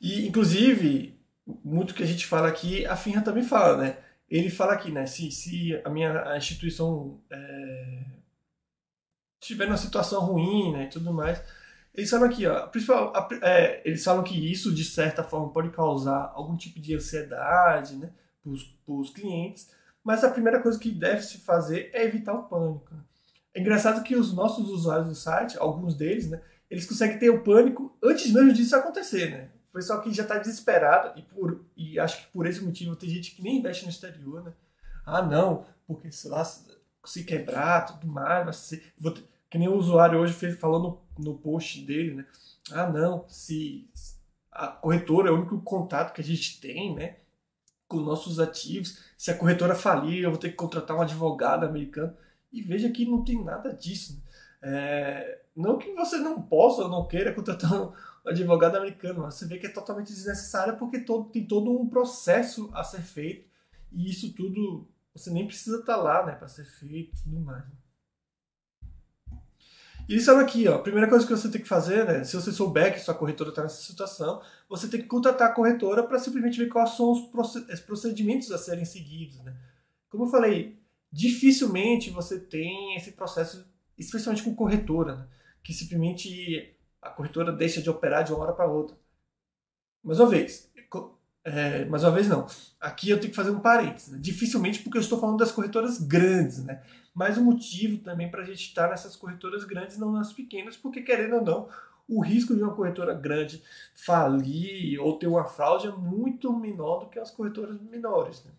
E, inclusive, muito que a gente fala aqui, a Finra também fala, né? Ele fala aqui, né? Se, se a minha instituição é, estiver numa situação ruim, né, e tudo mais, eles falam aqui, ó, principal, é, eles falam que isso de certa forma pode causar algum tipo de ansiedade, né, para os clientes, mas a primeira coisa que deve se fazer é evitar o pânico. Né? É engraçado que os nossos usuários do site, alguns deles, né, eles conseguem ter o pânico antes mesmo disso acontecer, né? O pessoal que já está desesperado e por e acho que por esse motivo tem gente que nem investe no exterior, né? Ah, não, porque sei lá se quebrar, tudo mais, vai ser, vou ter, que nem o usuário hoje fez, falou no, no post dele, né? Ah, não, se a corretora é o único contato que a gente tem, né? Com nossos ativos. Se a corretora falir, eu vou ter que contratar um advogado americano. E veja que não tem nada disso. Né? É, não que você não possa ou não queira contratar um advogado americano, mas você vê que é totalmente desnecessário porque todo, tem todo um processo a ser feito e isso tudo você nem precisa estar lá né, para ser feito e tudo mais. Né? E eles falam aqui, ó, a primeira coisa que você tem que fazer, né, se você souber que sua corretora está nessa situação, você tem que contratar a corretora para simplesmente ver quais são os procedimentos a serem seguidos. Né? Como eu falei, dificilmente você tem esse processo, especialmente com corretora, né, que simplesmente a corretora deixa de operar de uma hora para outra. Mais uma vez, é, mais uma vez não. Aqui eu tenho que fazer um parênteses. Né? Dificilmente porque eu estou falando das corretoras grandes, né? Mais um motivo também para a gente estar nessas corretoras grandes, não nas pequenas, porque querendo ou não, o risco de uma corretora grande falir ou ter uma fraude é muito menor do que as corretoras menores. Né?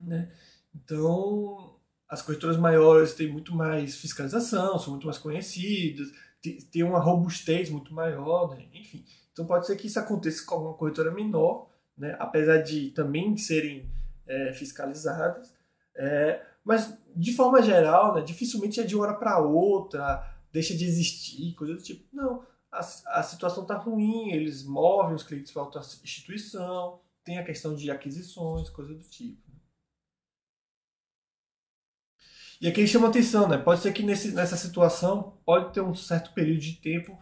né? Então, as corretoras maiores têm muito mais fiscalização, são muito mais conhecidas, têm uma robustez muito maior, né? enfim. Então pode ser que isso aconteça com uma corretora menor, né? apesar de também serem é, fiscalizadas. É, mas, de forma geral, né, dificilmente é de uma hora para outra, deixa de existir, coisa do tipo. Não, a, a situação está ruim, eles movem os clientes para outra instituição, tem a questão de aquisições, coisa do tipo. E aqui chama atenção, né? Pode ser que nesse, nessa situação pode ter um certo período de tempo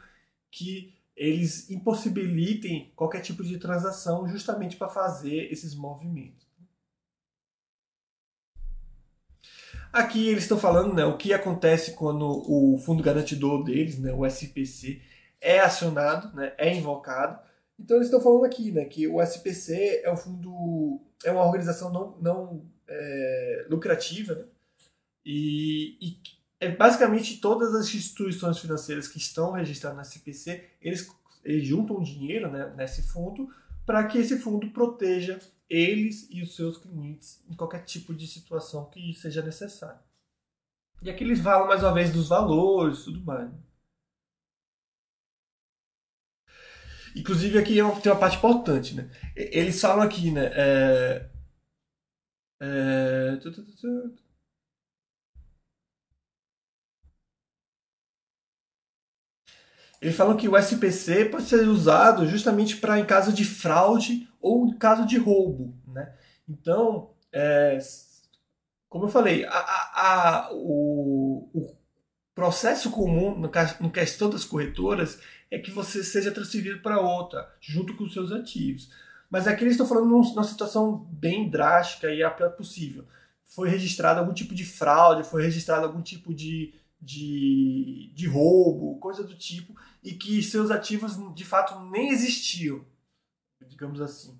que eles impossibilitem qualquer tipo de transação justamente para fazer esses movimentos. Aqui eles estão falando né, o que acontece quando o fundo garantidor deles, né, o SPC, é acionado, né, é invocado. Então eles estão falando aqui né, que o SPC é um fundo, é uma organização não, não é, lucrativa né, e, e é basicamente todas as instituições financeiras que estão registradas na SPC, eles, eles juntam dinheiro né, nesse fundo para que esse fundo proteja eles e os seus clientes em qualquer tipo de situação que seja necessário. E aqui eles falam mais uma vez dos valores tudo mais. Inclusive aqui é tem uma parte importante, né? Eles falam aqui, né? É, é, Eles falam que o SPC pode ser usado justamente para em caso de fraude ou em caso de roubo. Né? Então, é, como eu falei, a, a, a, o, o, processo comum no, no questão das corretoras é que você seja transferido para outra, junto com os seus ativos. Mas aqui eles estão falando numa situação bem drástica e a pior possível. Foi registrado algum tipo de fraude, foi registrado algum tipo de, de, de roubo, coisa do tipo, e que seus ativos de fato nem existiam, digamos assim,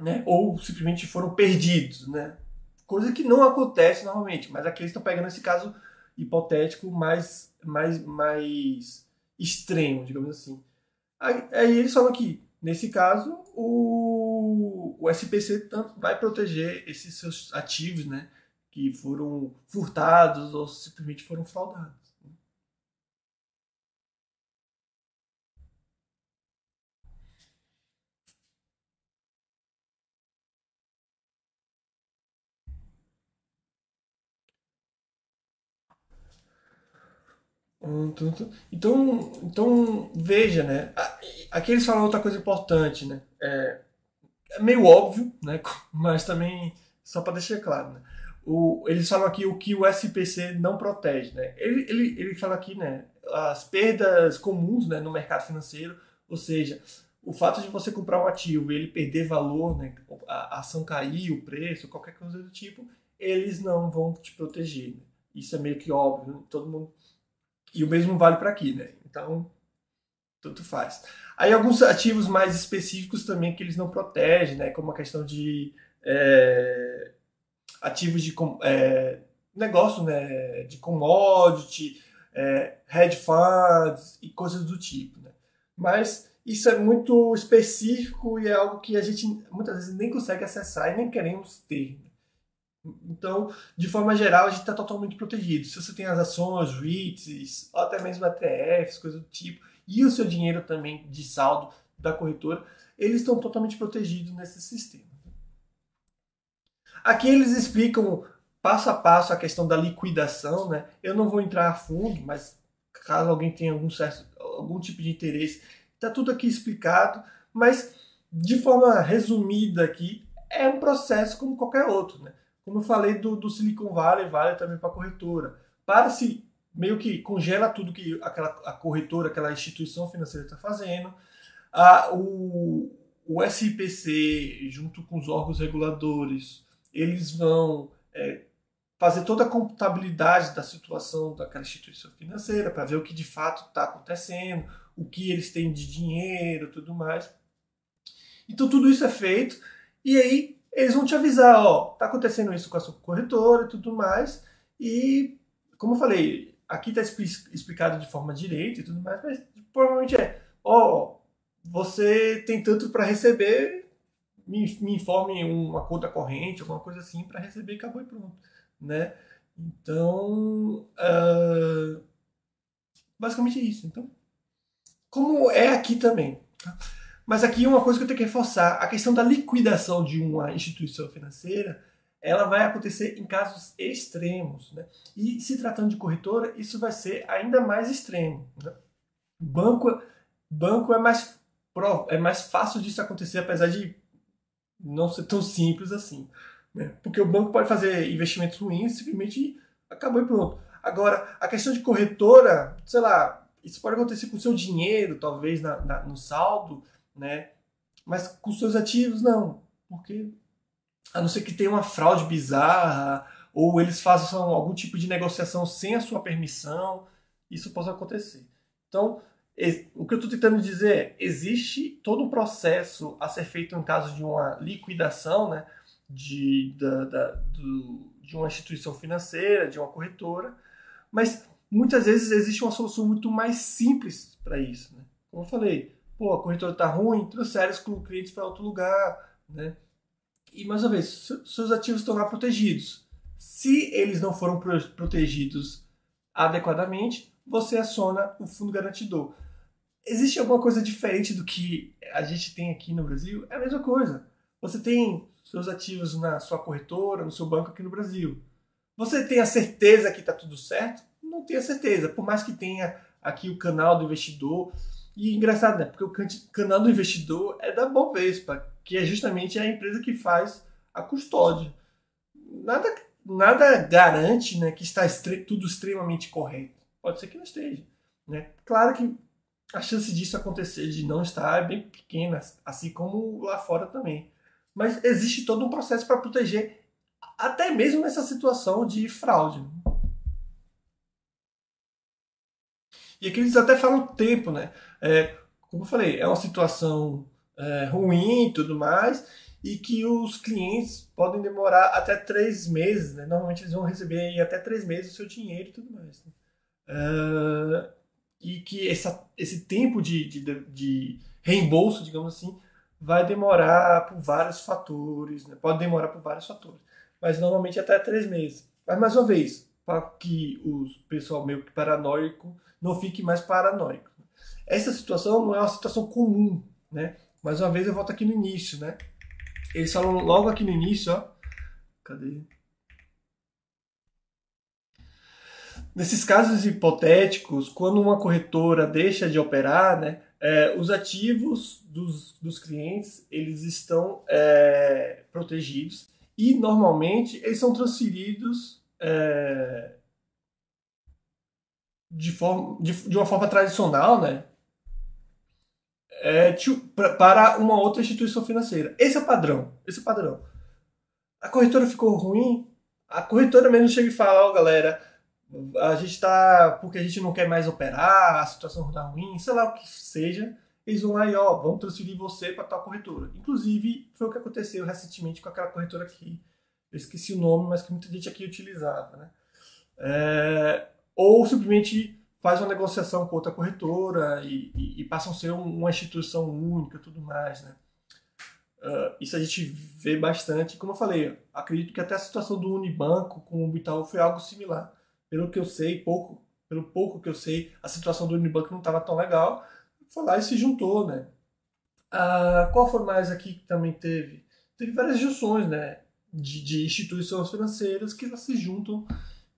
né? ou simplesmente foram perdidos, né? coisa que não acontece normalmente, mas aqui eles estão pegando esse caso hipotético mais, mais, mais extremo, digamos assim. Aí, aí eles falam que, nesse caso, o, o SPC vai proteger esses seus ativos, né? que foram furtados ou simplesmente foram fraudados. Então, então veja, né? Aqui eles falam outra coisa importante, né? É, é meio óbvio, né? [laughs] Mas também só para deixar claro, né? O, eles falam aqui o que o SPC não protege, né? Ele, ele, ele fala aqui, né? As perdas comuns, né? No mercado financeiro, ou seja, o fato de você comprar um ativo e ele perder valor, né? A ação cair, o preço, qualquer coisa do tipo, eles não vão te proteger. Né? Isso é meio que óbvio, né? todo mundo e o mesmo vale para aqui, né? Então, tanto faz. Aí alguns ativos mais específicos também que eles não protegem, né? Como a questão de é, ativos de é, negócio, né? De commodity, é, hedge funds e coisas do tipo, né? Mas isso é muito específico e é algo que a gente muitas vezes nem consegue acessar e nem queremos ter. Então, de forma geral, a gente está totalmente protegido. Se você tem as ações, REITs, ou até mesmo ETFs, coisa do tipo, e o seu dinheiro também de saldo da corretora, eles estão totalmente protegidos nesse sistema. Aqui eles explicam passo a passo a questão da liquidação, né? Eu não vou entrar a fundo, mas caso alguém tenha algum, certo, algum tipo de interesse, está tudo aqui explicado, mas de forma resumida aqui, é um processo como qualquer outro, né? Como eu falei do, do Silicon Valley, vale também para a corretora. Para-se, meio que congela tudo que aquela, a corretora, aquela instituição financeira está fazendo. A, o, o SIPC, junto com os órgãos reguladores, eles vão é, fazer toda a contabilidade da situação daquela instituição financeira para ver o que de fato está acontecendo, o que eles têm de dinheiro, tudo mais. Então tudo isso é feito e aí eles vão te avisar, ó, tá acontecendo isso com a sua corretora e tudo mais. E, como eu falei, aqui tá explicado de forma direita e tudo mais, mas provavelmente é, ó, você tem tanto para receber, me, me informe uma conta corrente, alguma coisa assim, para receber e acabou e pronto, né? Então, uh, basicamente é isso. Então, como é aqui também. Tá? Mas aqui uma coisa que eu tenho que reforçar, a questão da liquidação de uma instituição financeira, ela vai acontecer em casos extremos. Né? E se tratando de corretora, isso vai ser ainda mais extremo. Né? Banco, banco é, mais, é mais fácil disso acontecer, apesar de não ser tão simples assim. Né? Porque o banco pode fazer investimentos ruins, simplesmente acabou e pronto. Agora, a questão de corretora, sei lá, isso pode acontecer com o seu dinheiro, talvez na, na, no saldo, né? Mas com seus ativos, não. Porque, a não ser que tenha uma fraude bizarra, ou eles façam algum tipo de negociação sem a sua permissão, isso pode acontecer. Então, o que eu estou tentando dizer é, existe todo um processo a ser feito em caso de uma liquidação, né? De, da, da, do, de uma instituição financeira, de uma corretora, mas muitas vezes existe uma solução muito mais simples para isso. Né? Como eu falei, pô, a corretora está ruim, trouxeram os clientes para outro lugar, né? E mais uma vez, seus ativos estão lá protegidos. Se eles não foram protegidos adequadamente, você aciona o fundo garantidor. Existe alguma coisa diferente do que a gente tem aqui no Brasil? É a mesma coisa. Você tem seus ativos na sua corretora, no seu banco aqui no Brasil. Você tem a certeza que está tudo certo? Não tem a certeza. Por mais que tenha aqui o canal do investidor, e engraçado, né? Porque o canal do investidor é da Bovespa, que é justamente a empresa que faz a custódia. Nada, nada garante né, que está tudo extremamente correto. Pode ser que não esteja. Né? Claro que a chance disso acontecer, de não estar, é bem pequena, assim como lá fora também. Mas existe todo um processo para proteger, até mesmo nessa situação de fraude. E aqui eles até falam tempo, né? É, como eu falei, é uma situação é, ruim e tudo mais, e que os clientes podem demorar até três meses, né? Normalmente eles vão receber até três meses o seu dinheiro e tudo mais. Né? É, e que essa, esse tempo de, de, de, reembolso, digamos assim, vai demorar por vários fatores, né? pode demorar por vários fatores, mas normalmente até três meses. Mas mais uma vez, para que o pessoal meio que paranoico não fique mais paranoico. Essa situação não é uma situação comum, né? Mais uma vez eu volto aqui no início, né? Eles falam logo aqui no início, ó. Cadê? Nesses casos hipotéticos, quando uma corretora deixa de operar, né, é, os ativos dos, dos clientes eles estão é, protegidos e normalmente eles são transferidos é, de, forma, de, de, uma forma tradicional, né, é, para uma outra instituição financeira. Esse é o padrão. Esse é o padrão. A corretora ficou ruim, a corretora mesmo chega e fala, oh, galera, a gente está porque a gente não quer mais operar, a situação está ruim, sei lá o que seja, eles vão lá e ó, vamos transferir você para tal corretora. Inclusive, foi o que aconteceu recentemente com aquela corretora aqui, eu esqueci o nome, mas que muita gente aqui utilizava, né? É, ou simplesmente faz uma negociação com outra corretora e, e, e passam a ser uma instituição única tudo mais, né? Uh, isso a gente vê bastante. Como eu falei, acredito que até a situação do Unibanco com o Itaú foi algo similar pelo que eu sei, pouco, pelo pouco que eu sei, a situação do Unibanco não estava tão legal. Foi lá e se juntou, né? Ah, qual foi mais aqui que também teve? Teve várias junções, né? De, de instituições financeiras que se juntam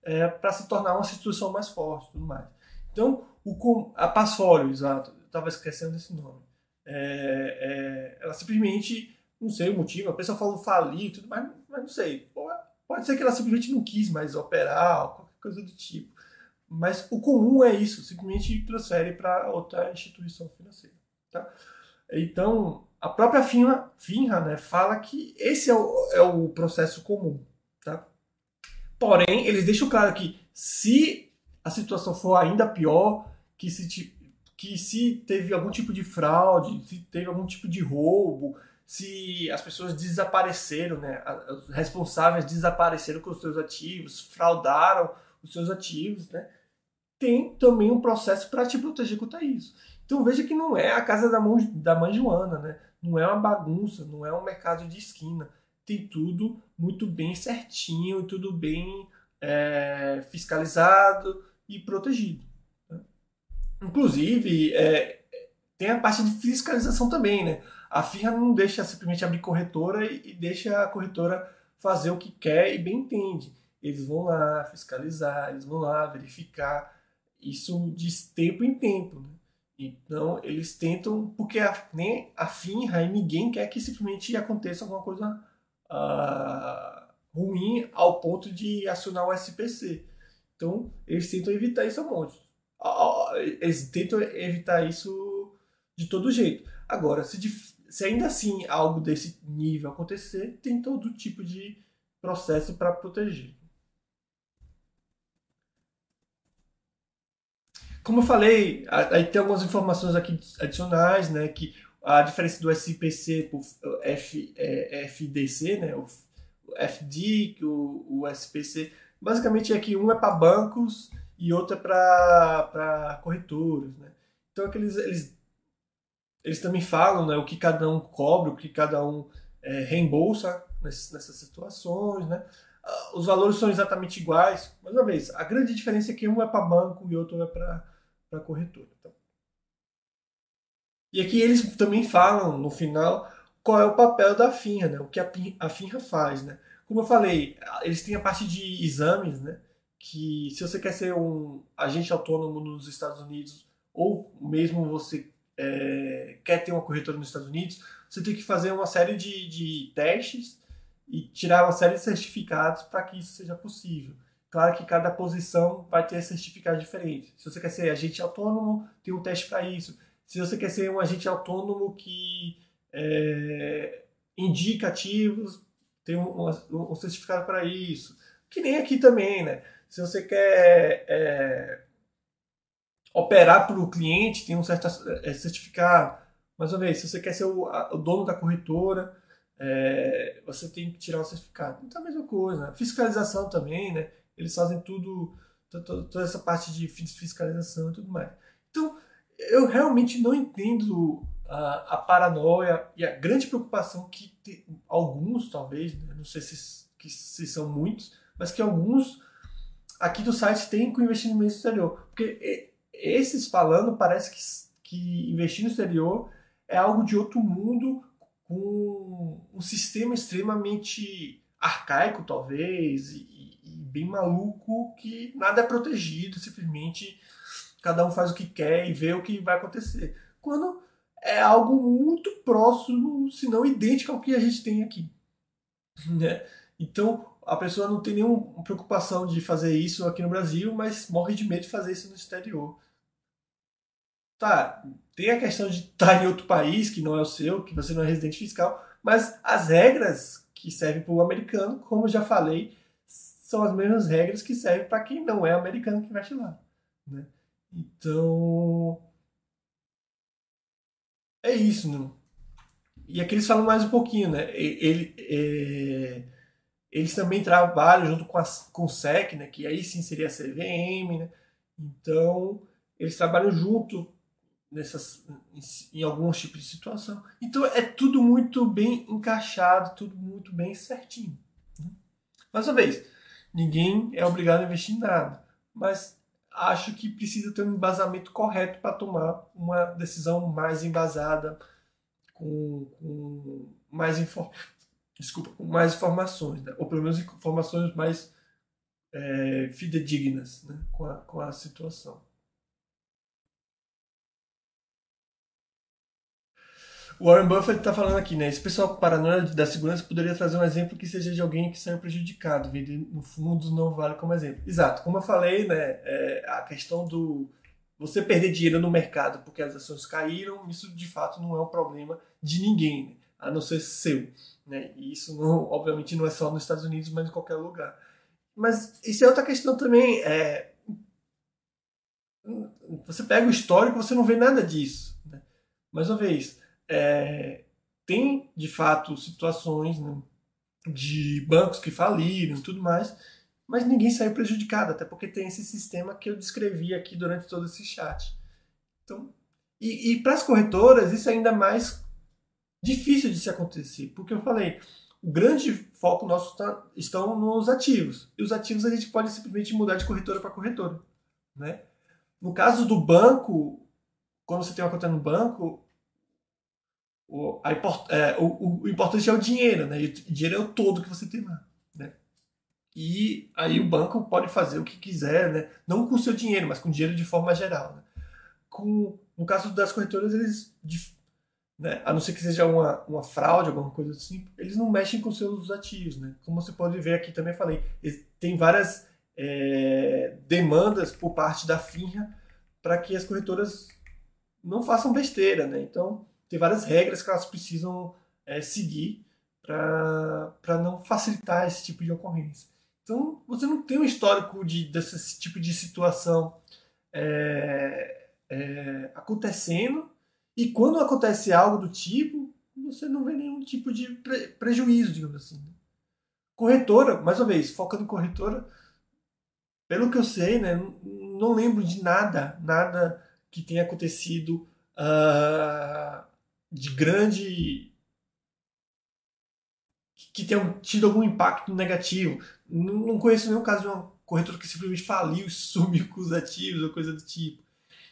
é, para se tornar uma instituição mais forte tudo mais. Então, o, a Passfólio, exato, estava esquecendo desse nome. É, é, ela simplesmente, não sei o motivo, a pessoa falou falir tudo, mas, mas não sei. Pode ser que ela simplesmente não quis mais operar, coisa do tipo. Mas o comum é isso, simplesmente transfere para outra instituição financeira. Tá? Então, a própria FINRA, FINRA né, fala que esse é o, é o processo comum. Tá? Porém, eles deixam claro que se a situação for ainda pior, que se, que se teve algum tipo de fraude, se teve algum tipo de roubo, se as pessoas desapareceram, né, os responsáveis desapareceram com os seus ativos, fraudaram os seus ativos, né? Tem também um processo para te proteger contra isso. Então veja que não é a casa da, mão, da mãe Joana, né? Não é uma bagunça, não é um mercado de esquina. Tem tudo muito bem certinho, tudo bem é, fiscalizado e protegido. Né? Inclusive, é, tem a parte de fiscalização também, né? A FIRA não deixa simplesmente abrir corretora e, deixa a corretora fazer o que quer e bem entende eles vão lá fiscalizar, eles vão lá verificar isso de tempo em tempo. Né? Então, eles tentam, porque a, nem a FINRA e ninguém quer que simplesmente aconteça alguma coisa uh, ruim ao ponto de acionar o SPC. Então, eles tentam evitar isso a monte. Eles tentam evitar isso de todo jeito. Agora, se, se ainda assim algo desse nível acontecer, tem todo tipo de processo para proteger. Como eu falei, aí tem algumas informações aqui adicionais, né? Que a diferença do SPC para o F, é, FDC, né? O, FD, o, o SPC, basicamente é que um é para bancos e outro é para corretoras, né? Então aqueles é eles, eles também falam, né? O que cada um cobre, o que cada um é, reembolsa nessas, nessas situações, né? Ah, os valores são exatamente iguais. Mais uma vez, a grande diferença é que um é para banco e outro é para para a corretora. Então. E aqui eles também falam no final qual é o papel da FINRA, né? o que a, a FINRA faz. Né? Como eu falei, eles têm a parte de exames, né? que se você quer ser um agente autônomo nos Estados Unidos ou mesmo você é, quer ter uma corretora nos Estados Unidos, você tem que fazer uma série de, de testes e tirar uma série de certificados para que isso seja possível. Claro que cada posição vai ter certificado diferente. Se você quer ser agente autônomo, tem um teste para isso. Se você quer ser um agente autônomo que é, indica ativos, tem um, um certificado para isso. Que nem aqui também, né? Se você quer é, operar para o cliente, tem um certo é, certificado. Mais uma vez, se você quer ser o, o dono da corretora, é, você tem que tirar o certificado. Então, a mesma coisa. Né? Fiscalização também, né? Eles fazem tudo, toda essa parte de fiscalização e tudo mais. Então, eu realmente não entendo a, a paranoia e a grande preocupação que te, alguns, talvez, né, não sei se, que, se são muitos, mas que alguns aqui do site têm com investimento exterior. Porque esses falando, parece que, que investir no exterior é algo de outro mundo, com um sistema extremamente arcaico, talvez, bem maluco que nada é protegido, simplesmente cada um faz o que quer e vê o que vai acontecer. Quando é algo muito próximo, se não idêntico ao que a gente tem aqui. Né? Então, a pessoa não tem nenhuma preocupação de fazer isso aqui no Brasil, mas morre de medo de fazer isso no exterior. Tá, tem a questão de estar em outro país que não é o seu, que você não é residente fiscal, mas as regras que servem para o americano, como já falei, são as mesmas regras que servem para quem não é americano que investe lá. Né? Então, é isso, né? E aqui eles falam mais um pouquinho, né? Ele, é, eles também trabalham junto com, a, com o SEC, né? Que aí sim seria a CVM, né? Então, eles trabalham junto nessas, em, em alguns tipos de situação. Então, é tudo muito bem encaixado, tudo muito bem certinho. Né? Mais uma vez, ninguém é obrigado a investir em nada. Mas acho que precisa ter um embasamento correto para tomar uma decisão mais embasada, com, com mais infor... Desculpa, com mais informações, né? ou pelo menos informações mais é, fidedignas né? com, a, com a situação. O Warren Buffett está falando aqui, né? Esse pessoal paranoia da segurança poderia trazer um exemplo que seja de alguém que saiu prejudicado, vendo no fundo não vale como exemplo. Exato, como eu falei, né? É, a questão do você perder dinheiro no mercado porque as ações caíram, isso de fato não é um problema de ninguém, né? a não ser seu, né? E isso não, obviamente não é só nos Estados Unidos, mas em qualquer lugar. Mas isso é outra questão também. É... Você pega o histórico, você não vê nada disso. Né? Mais uma vez, é, tem de fato situações né, de bancos que faliram e tudo mais, mas ninguém saiu prejudicado, até porque tem esse sistema que eu descrevi aqui durante todo esse chat. Então, e, e para as corretoras isso é ainda mais difícil de se acontecer, porque eu falei, o grande foco nosso tá, estão nos ativos. E os ativos a gente pode simplesmente mudar de corretora para corretora. Né? No caso do banco, quando você tem uma conta no banco, o, a, é, o, o, importante é o dinheiro, né? E o dinheiro é o todo que você tem lá, né? E aí o banco pode fazer o que quiser, né? Não com o seu dinheiro, mas com dinheiro de forma geral. Né? Com, no caso das corretoras, eles, né? a não ser que seja uma, uma fraude, alguma coisa assim, eles não mexem com seus ativos, né? Como você pode ver aqui, também falei, tem várias é, demandas por parte da FINRA para que as corretoras não façam besteira, né? Então, tem várias regras que elas precisam é, seguir para não facilitar esse tipo de ocorrência. Então, você não tem um histórico de, desse tipo de situação é, é, acontecendo, e quando acontece algo do tipo, você não vê nenhum tipo de pre prejuízo, digamos assim. Corretora, mais uma vez, focando em corretora, pelo que eu sei, né, não lembro de nada, nada que tenha acontecido uh, de grande. que tenham tido algum impacto negativo. Não, conheço nenhum caso de uma corretora que simplesmente faliu e [laughs] sumiu com os ativos ou coisa do tipo.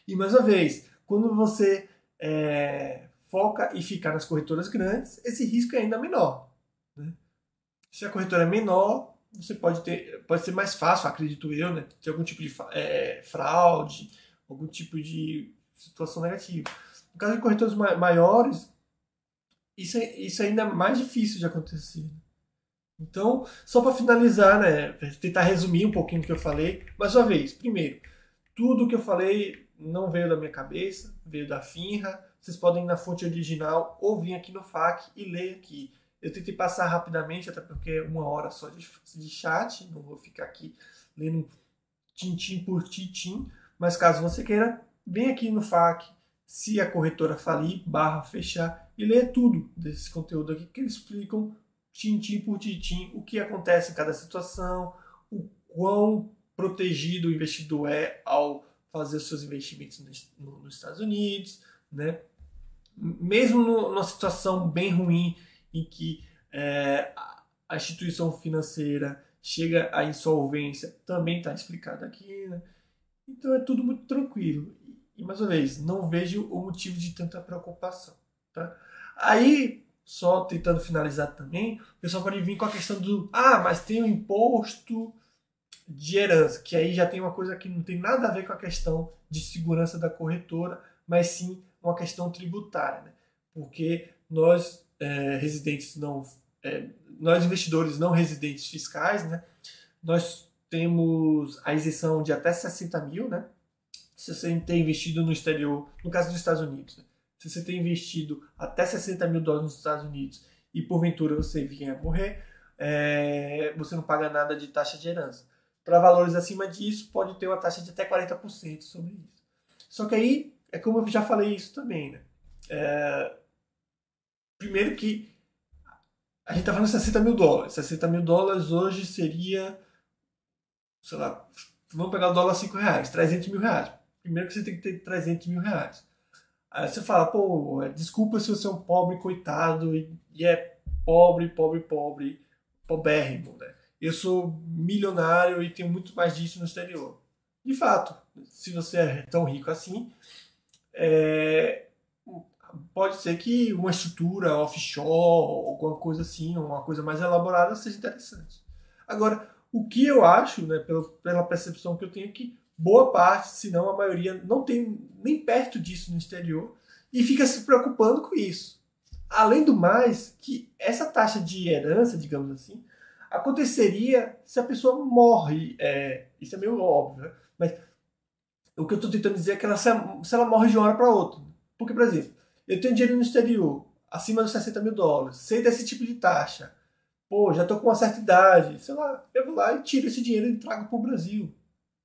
E mais uma vez, quando você é, foca e fica nas corretoras grandes, esse risco é ainda menor. Né? Se a corretora é menor, você pode ter, pode ser mais fácil, acredito eu, né? ter algum tipo de é, fraude, algum tipo de situação negativa. No caso de corretores maiores, isso é, isso é ainda mais difícil de acontecer. Então, só para finalizar, né, tentar resumir um pouquinho o que eu falei, mais uma vez, primeiro, tudo que eu falei não veio da minha cabeça, veio da Finra. Vocês podem ir na fonte original ou vir aqui no FAQ e ler aqui. Eu tentei passar rapidamente, até porque é uma hora só de, de chat, não vou ficar aqui lendo tintim por tintim, mas caso você queira, vem aqui no FAQ, se a corretora falir, barra fechar, e ler tudo desse conteúdo aqui que eles explicam tintim por tintim o que acontece em cada situação, o quão protegido o investidor é ao fazer os seus investimentos nos Estados Unidos, né? mesmo numa situação bem ruim em que é, a instituição financeira chega à insolvência, também está explicado aqui. Né? Então é tudo muito tranquilo. E mais uma vez, não vejo o motivo de tanta preocupação. Tá? Aí, só tentando finalizar também, o pessoal pode vir com a questão do ah, mas tem o imposto de herança, que aí já tem uma coisa que não tem nada a ver com a questão de segurança da corretora, mas sim uma questão tributária, né? porque nós é, residentes não, é, nós investidores não residentes fiscais, né? nós temos a isenção de até 60 mil, né? Se você tem investido no exterior, no caso dos Estados Unidos, né? se você tem investido até 60 mil dólares nos Estados Unidos e porventura você vier a morrer, é, você não paga nada de taxa de herança. Para valores acima disso, pode ter uma taxa de até 40% sobre isso. Só que aí, é como eu já falei isso também, né? É, primeiro que a gente está falando de 60 mil dólares. 60 mil dólares hoje seria, sei lá, vamos pegar o dólar a 5 reais, 300 mil reais. Primeiro que você tem que ter 300 mil reais. Aí você fala, pô, desculpa se você é um pobre coitado e, e é pobre, pobre, pobre, pobérrimo, né? Eu sou milionário e tenho muito mais disso no exterior. De fato, se você é tão rico assim, é, pode ser que uma estrutura offshore, alguma coisa assim, uma coisa mais elaborada seja interessante. Agora, o que eu acho, né, pela, pela percepção que eu tenho, é boa parte, se não a maioria, não tem nem perto disso no exterior e fica se preocupando com isso. Além do mais, que essa taxa de herança, digamos assim, aconteceria se a pessoa morre. É, isso é meio óbvio, né? mas o que eu estou tentando dizer é que ela, se, ela morre de uma hora para outra. Porque, por exemplo, eu tenho dinheiro no exterior, acima dos 60 mil dólares, sem desse tipo de taxa. Pô, já estou com uma certa idade, sei lá, eu vou lá e tiro esse dinheiro e trago para o Brasil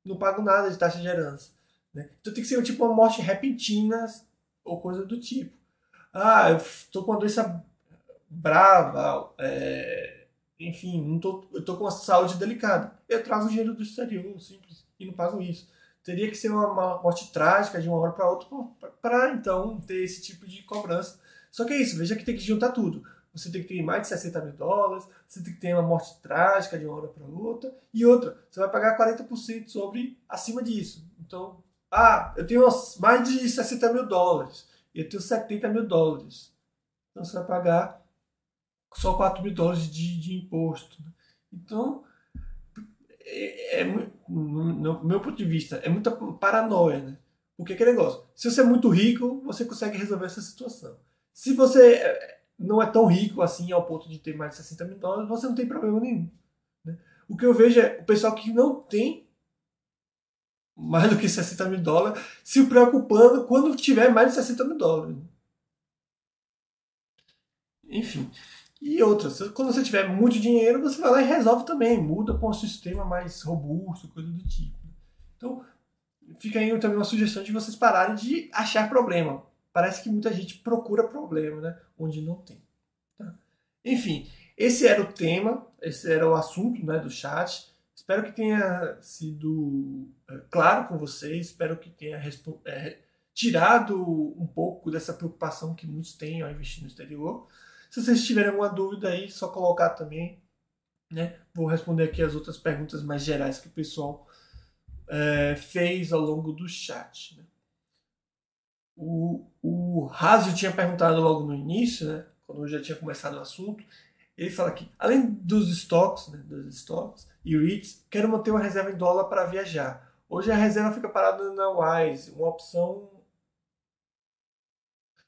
não pago nada de taxa de herança. Né? Então tem que ser tipo uma morte repentina ou coisa do tipo. Ah, eu tô com uma doença brava, é, enfim, não tô, eu tô com uma saúde delicada. Eu trago o dinheiro do exterior, simples, e não pago isso. Teria que ser uma, morte trágica de uma hora para outra para então ter esse tipo de cobrança. Só que é isso, veja que tem que juntar tudo você tem que ter mais de 60 mil dólares, você tem que ter uma morte trágica de uma hora para outra, e outra, você vai pagar 40% sobre acima disso. Então, ah, eu tenho mais de 60 mil dólares, eu tenho 70 mil dólares. Então você vai pagar só 4 mil dólares de, de imposto. Então, é, é, no meu ponto de vista, é muita paranoia, né? Porque aquele negócio, se você é muito rico, você consegue resolver essa situação. Se você é, não é tão rico assim ao ponto de ter mais de 60 mil dólares, você não tem problema nenhum. Né? O que eu vejo é o pessoal que não tem mais do que 60 mil dólares se preocupando quando tiver mais de 60 mil dólares. Enfim. E outras, quando você tiver muito dinheiro, você vai lá e resolve também, muda para um sistema mais robusto, coisa do tipo. Então, fica aí também uma sugestão de vocês pararem de achar problema parece que muita gente procura problema, né? Onde não tem. Tá? Enfim, esse era o tema, esse era o assunto né, do chat. Espero que tenha sido é, claro com vocês, espero que tenha é, tirado um pouco dessa preocupação que muitos têm ao investir no exterior. Se vocês tiverem alguma dúvida aí, só colocar também. Né? Vou responder aqui as outras perguntas mais gerais que o pessoal é, fez ao longo do chat. Né? O, o Razio tinha perguntado logo no início, né, quando eu já tinha começado o assunto, ele fala que, além dos estoques, né, dos estoques e REITs, quero manter uma reserva em dólar para viajar. Hoje a reserva fica parada na Wise, uma opção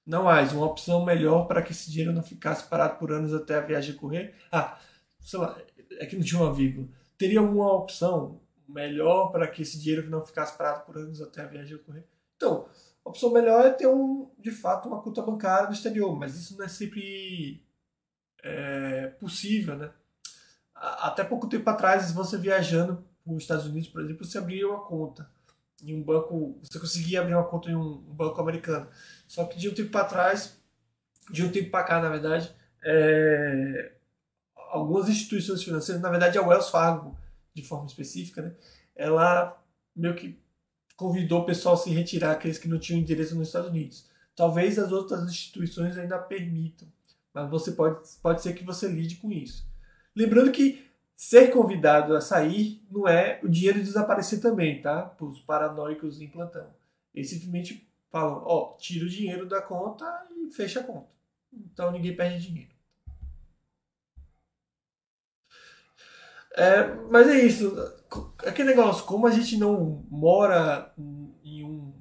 não Wise, uma opção melhor para que esse dinheiro não ficasse parado por anos até a viagem correr. Ah, sei lá, é que não tinha uma vírgula. Teria alguma opção melhor para que esse dinheiro não ficasse parado por anos até a viagem ocorrer? Então, a opção melhor é ter, um, de fato, uma conta bancária no exterior, mas isso não é sempre é, possível, né? Até pouco tempo atrás, você viajando para os Estados Unidos, por exemplo, você abria uma conta em um banco, você conseguia abrir uma conta em um banco americano. Só que de um tempo para trás, de um tempo para cá, na verdade, é, algumas instituições financeiras, na verdade a Wells Fargo, de forma específica, né, ela meio que convidou o pessoal a se retirar, aqueles que não tinham endereço nos Estados Unidos. Talvez as outras instituições ainda permitam, mas você pode, pode ser que você lide com isso. Lembrando que ser convidado a sair não é o dinheiro desaparecer também, tá? Para os paranoicos em plantão. Eles simplesmente falam, ó, tira o dinheiro da conta e fecha a conta. Então ninguém perde dinheiro. É, mas é isso aquele negócio, como a gente não mora em um,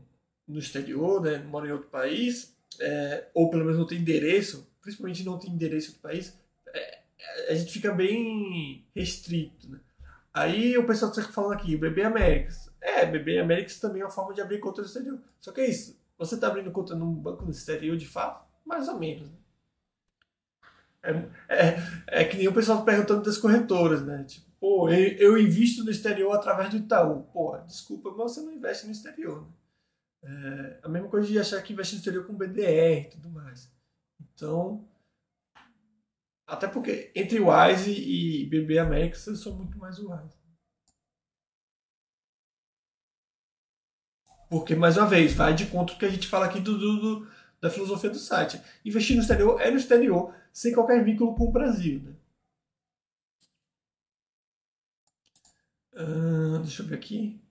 no exterior, né, mora em outro país, é, ou pelo menos não tem endereço, principalmente não tem endereço no país, é, a gente fica bem restrito. Né? Aí o pessoal está falando aqui, BB Américas. É, BB Américas também é uma forma de abrir conta no exterior. Só que é isso, você está abrindo conta num banco no exterior de fato? Mais ou menos. Né? É, é, é, que nem o pessoal perguntando das corretoras, né? Tipo, pô, eu, invisto no exterior através do Itaú. Pô, desculpa, mas você não investe no exterior. Né? É, a mesma coisa de achar que investe no exterior com BDR e tudo mais. Então, até porque entre Wise e BB América, eu sou muito mais Wise. Porque, mais uma vez, vai de conta que a gente fala aqui do, do, do, da filosofia do site. Investir no exterior é no exterior, sem qualquer vínculo com o Brasil. Né? Uh, deixa eu ver aqui.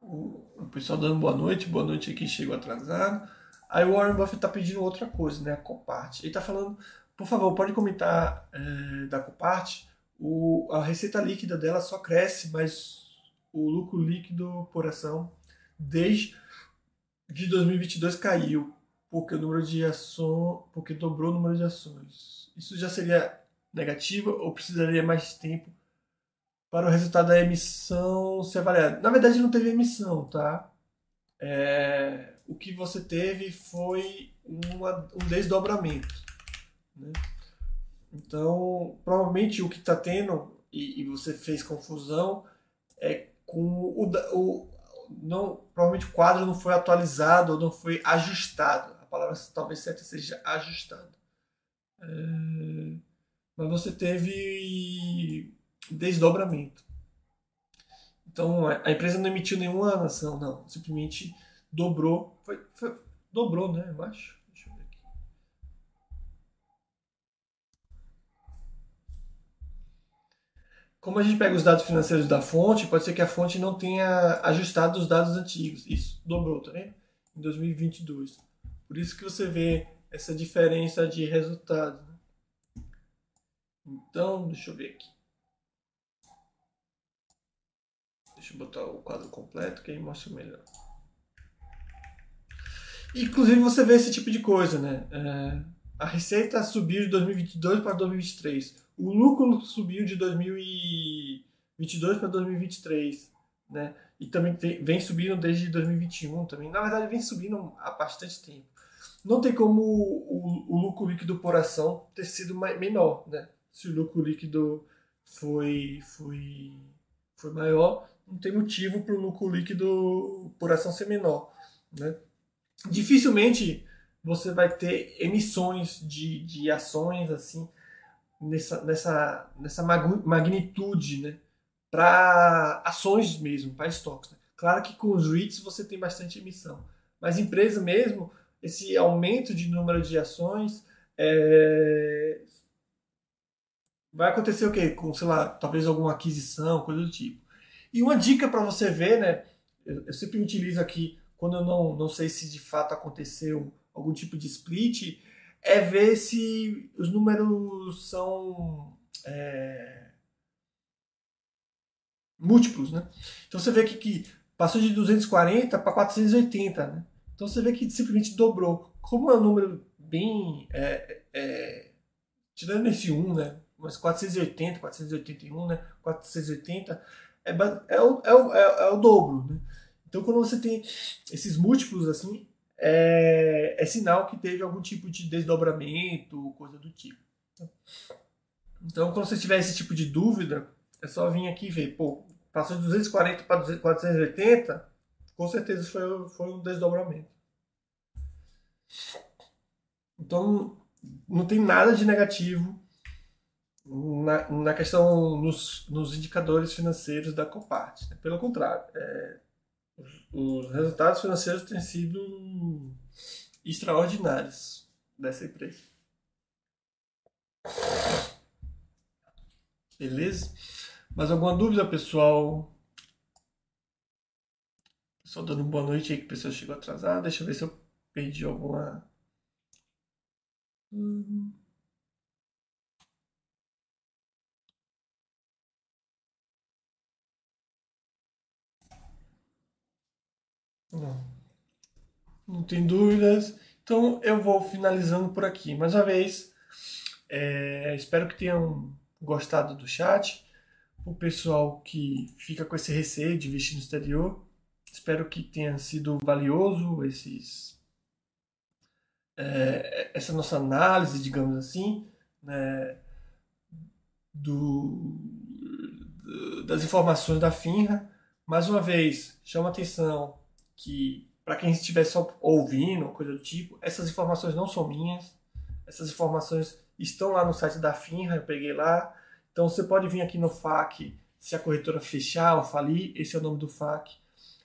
O, pessoal dando boa noite, boa noite aqui, chegou atrasado. Aí o Warren Buffett está pedindo outra coisa, né? A Copart. Ele está falando, por favor, pode comentar é, da Copart. O, a receita líquida dela só cresce, mas o lucro líquido por ação desde de 2022 caiu, porque o número de ações, porque dobrou o número de ações. Isso já seria negativo ou precisaria mais tempo para o resultado da emissão ser avaliado? Na verdade, não teve emissão, tá? É, o que você teve foi uma, um desdobramento. Né? Então, provavelmente o que está tendo, e, e, você fez confusão, é com o, o, não, provavelmente o quadro não foi atualizado ou não foi ajustado. A palavra talvez certa seja ajustado. É, mas você teve desdobramento. Então a empresa não emitiu nenhuma ação, não. Simplesmente dobrou. Foi, foi, dobrou, né? Eu acho. Deixa eu ver aqui. Como a gente pega os dados financeiros da fonte, pode ser que a fonte não tenha ajustado os dados antigos. Isso, dobrou, tá vendo? Em 2022. Por isso que você vê essa diferença de resultado. Então, deixa eu ver aqui. Deixa eu botar o quadro completo que aí mostra melhor. Inclusive você vê esse tipo de coisa, né? É, a receita subiu de 2022 para 2023. O lucro subiu de 2022 para 2023, né? E também vem subindo desde 2021 também. Na verdade, vem subindo há bastante tempo. Não tem como o, o lucro líquido por ação ter sido menor, né? Se o lucro líquido foi, foi, foi maior, não tem motivo para o lucro líquido por ação ser menor, né? dificilmente você vai ter emissões de, de ações assim nessa, nessa, nessa magnitude né, para ações mesmo, para estoques. Né? Claro que com os REITs você tem bastante emissão, mas empresa mesmo, esse aumento de número de ações é... vai acontecer o quê? Com, sei lá, talvez alguma aquisição, coisa do tipo. E uma dica para você ver, né? Eu, eu sempre utilizo aqui quando eu não, não sei se de fato aconteceu algum tipo de split, é ver se os números são é, múltiplos, né? Então você vê que, que passou de 240 para 480, né? Então você vê que simplesmente dobrou. Como é um número bem... É, é, tirando esse 1, né? Mas 480, 481, né? 480 é, é, o, é, o, é, é o dobro, né? Então, quando você tem esses múltiplos assim, é, é sinal que teve algum tipo de desdobramento, coisa do tipo. Então, quando você tiver esse tipo de dúvida, é só vir aqui ver, pô, passou de 240 para 480, com certeza foi, foi um desdobramento. Então, não tem nada de negativo na, na questão nos, nos indicadores financeiros da Copart. Né? Pelo contrário, é, os resultados financeiros têm sido extraordinários dessa empresa. Beleza? Mais alguma dúvida, pessoal? Só dando boa noite aí que a pessoa chegou atrasada. Deixa eu ver se eu perdi alguma. Uhum. Não. Não tem dúvidas. Então eu vou finalizando por aqui. Mais uma vez, é, espero que tenham gostado do chat. O pessoal que fica com esse receio de investir no exterior, espero que tenha sido valioso esses, é, essa nossa análise, digamos assim, né, do, das informações da FINRA. Mais uma vez, chama atenção que, para quem estiver só ouvindo, coisa do tipo, essas informações não são minhas, essas informações estão lá no site da FINRA, eu peguei lá. Então você pode vir aqui no FAQ, se a corretora fechar ou falir, esse é o nome do FAQ.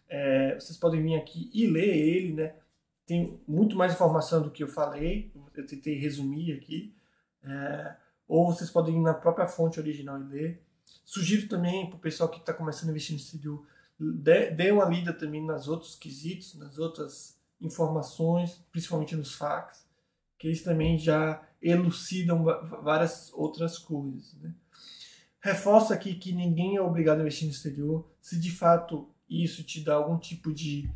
É, vocês podem vir aqui e ler ele, né? Tem muito mais informação do que eu falei, eu tentei resumir aqui. É, ou vocês podem ir na própria fonte original e ler. Sugiro também para o pessoal que está começando a investir no exterior, dê, dê uma lida também nas outros quesitos, nas outras informações, principalmente nos FAQs, que eles também já elucidam várias outras coisas. Né? Reforço aqui que ninguém é obrigado a investir no exterior. Se de fato isso te dá algum tipo de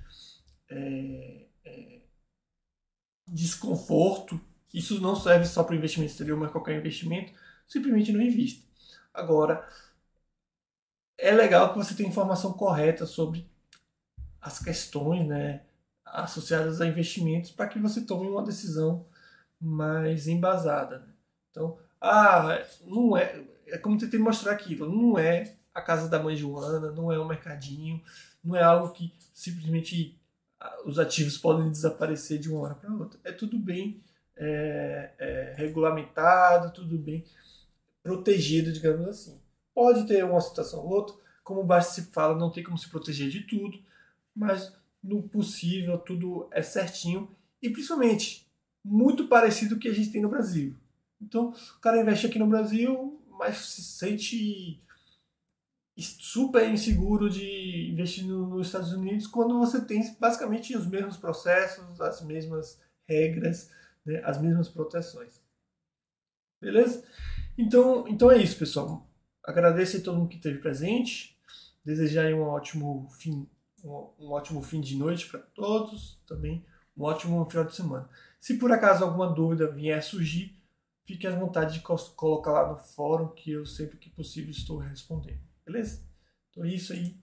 é, é, desconforto, isso não serve só para investimento exterior, mas qualquer investimento, simplesmente não invista. Agora, é legal que você tenha informação correta sobre as questões né, associadas a investimentos para que você tome uma decisão mais embasada. Né? Então, ah, não é. É como tentei mostrar aquilo, não é a casa da mãe Joana, não é o mercadinho, não é algo que simplesmente ah, os ativos podem desaparecer de uma hora para outra. É tudo bem é, é, regulamentado, tudo bem protegido, digamos assim. Pode ter uma situação ou outra, como basta se fala, não tem como se proteger de tudo, mas no possível tudo é certinho e principalmente muito parecido com o que a gente tem no Brasil. Então, o cara investe aqui no Brasil, mas se sente super inseguro de investir nos Estados Unidos quando você tem basicamente os mesmos processos, as mesmas regras, né, as mesmas proteções. Beleza? Então, então é isso, pessoal. Agradeço a todo mundo que esteve presente. Desejar um ótimo fim, um, ótimo fim de noite para todos. Também um ótimo final de semana. Se por acaso alguma dúvida vier a surgir, fique à vontade de colocar lá no fórum que eu sempre que possível estou respondendo. Beleza? Então é isso aí.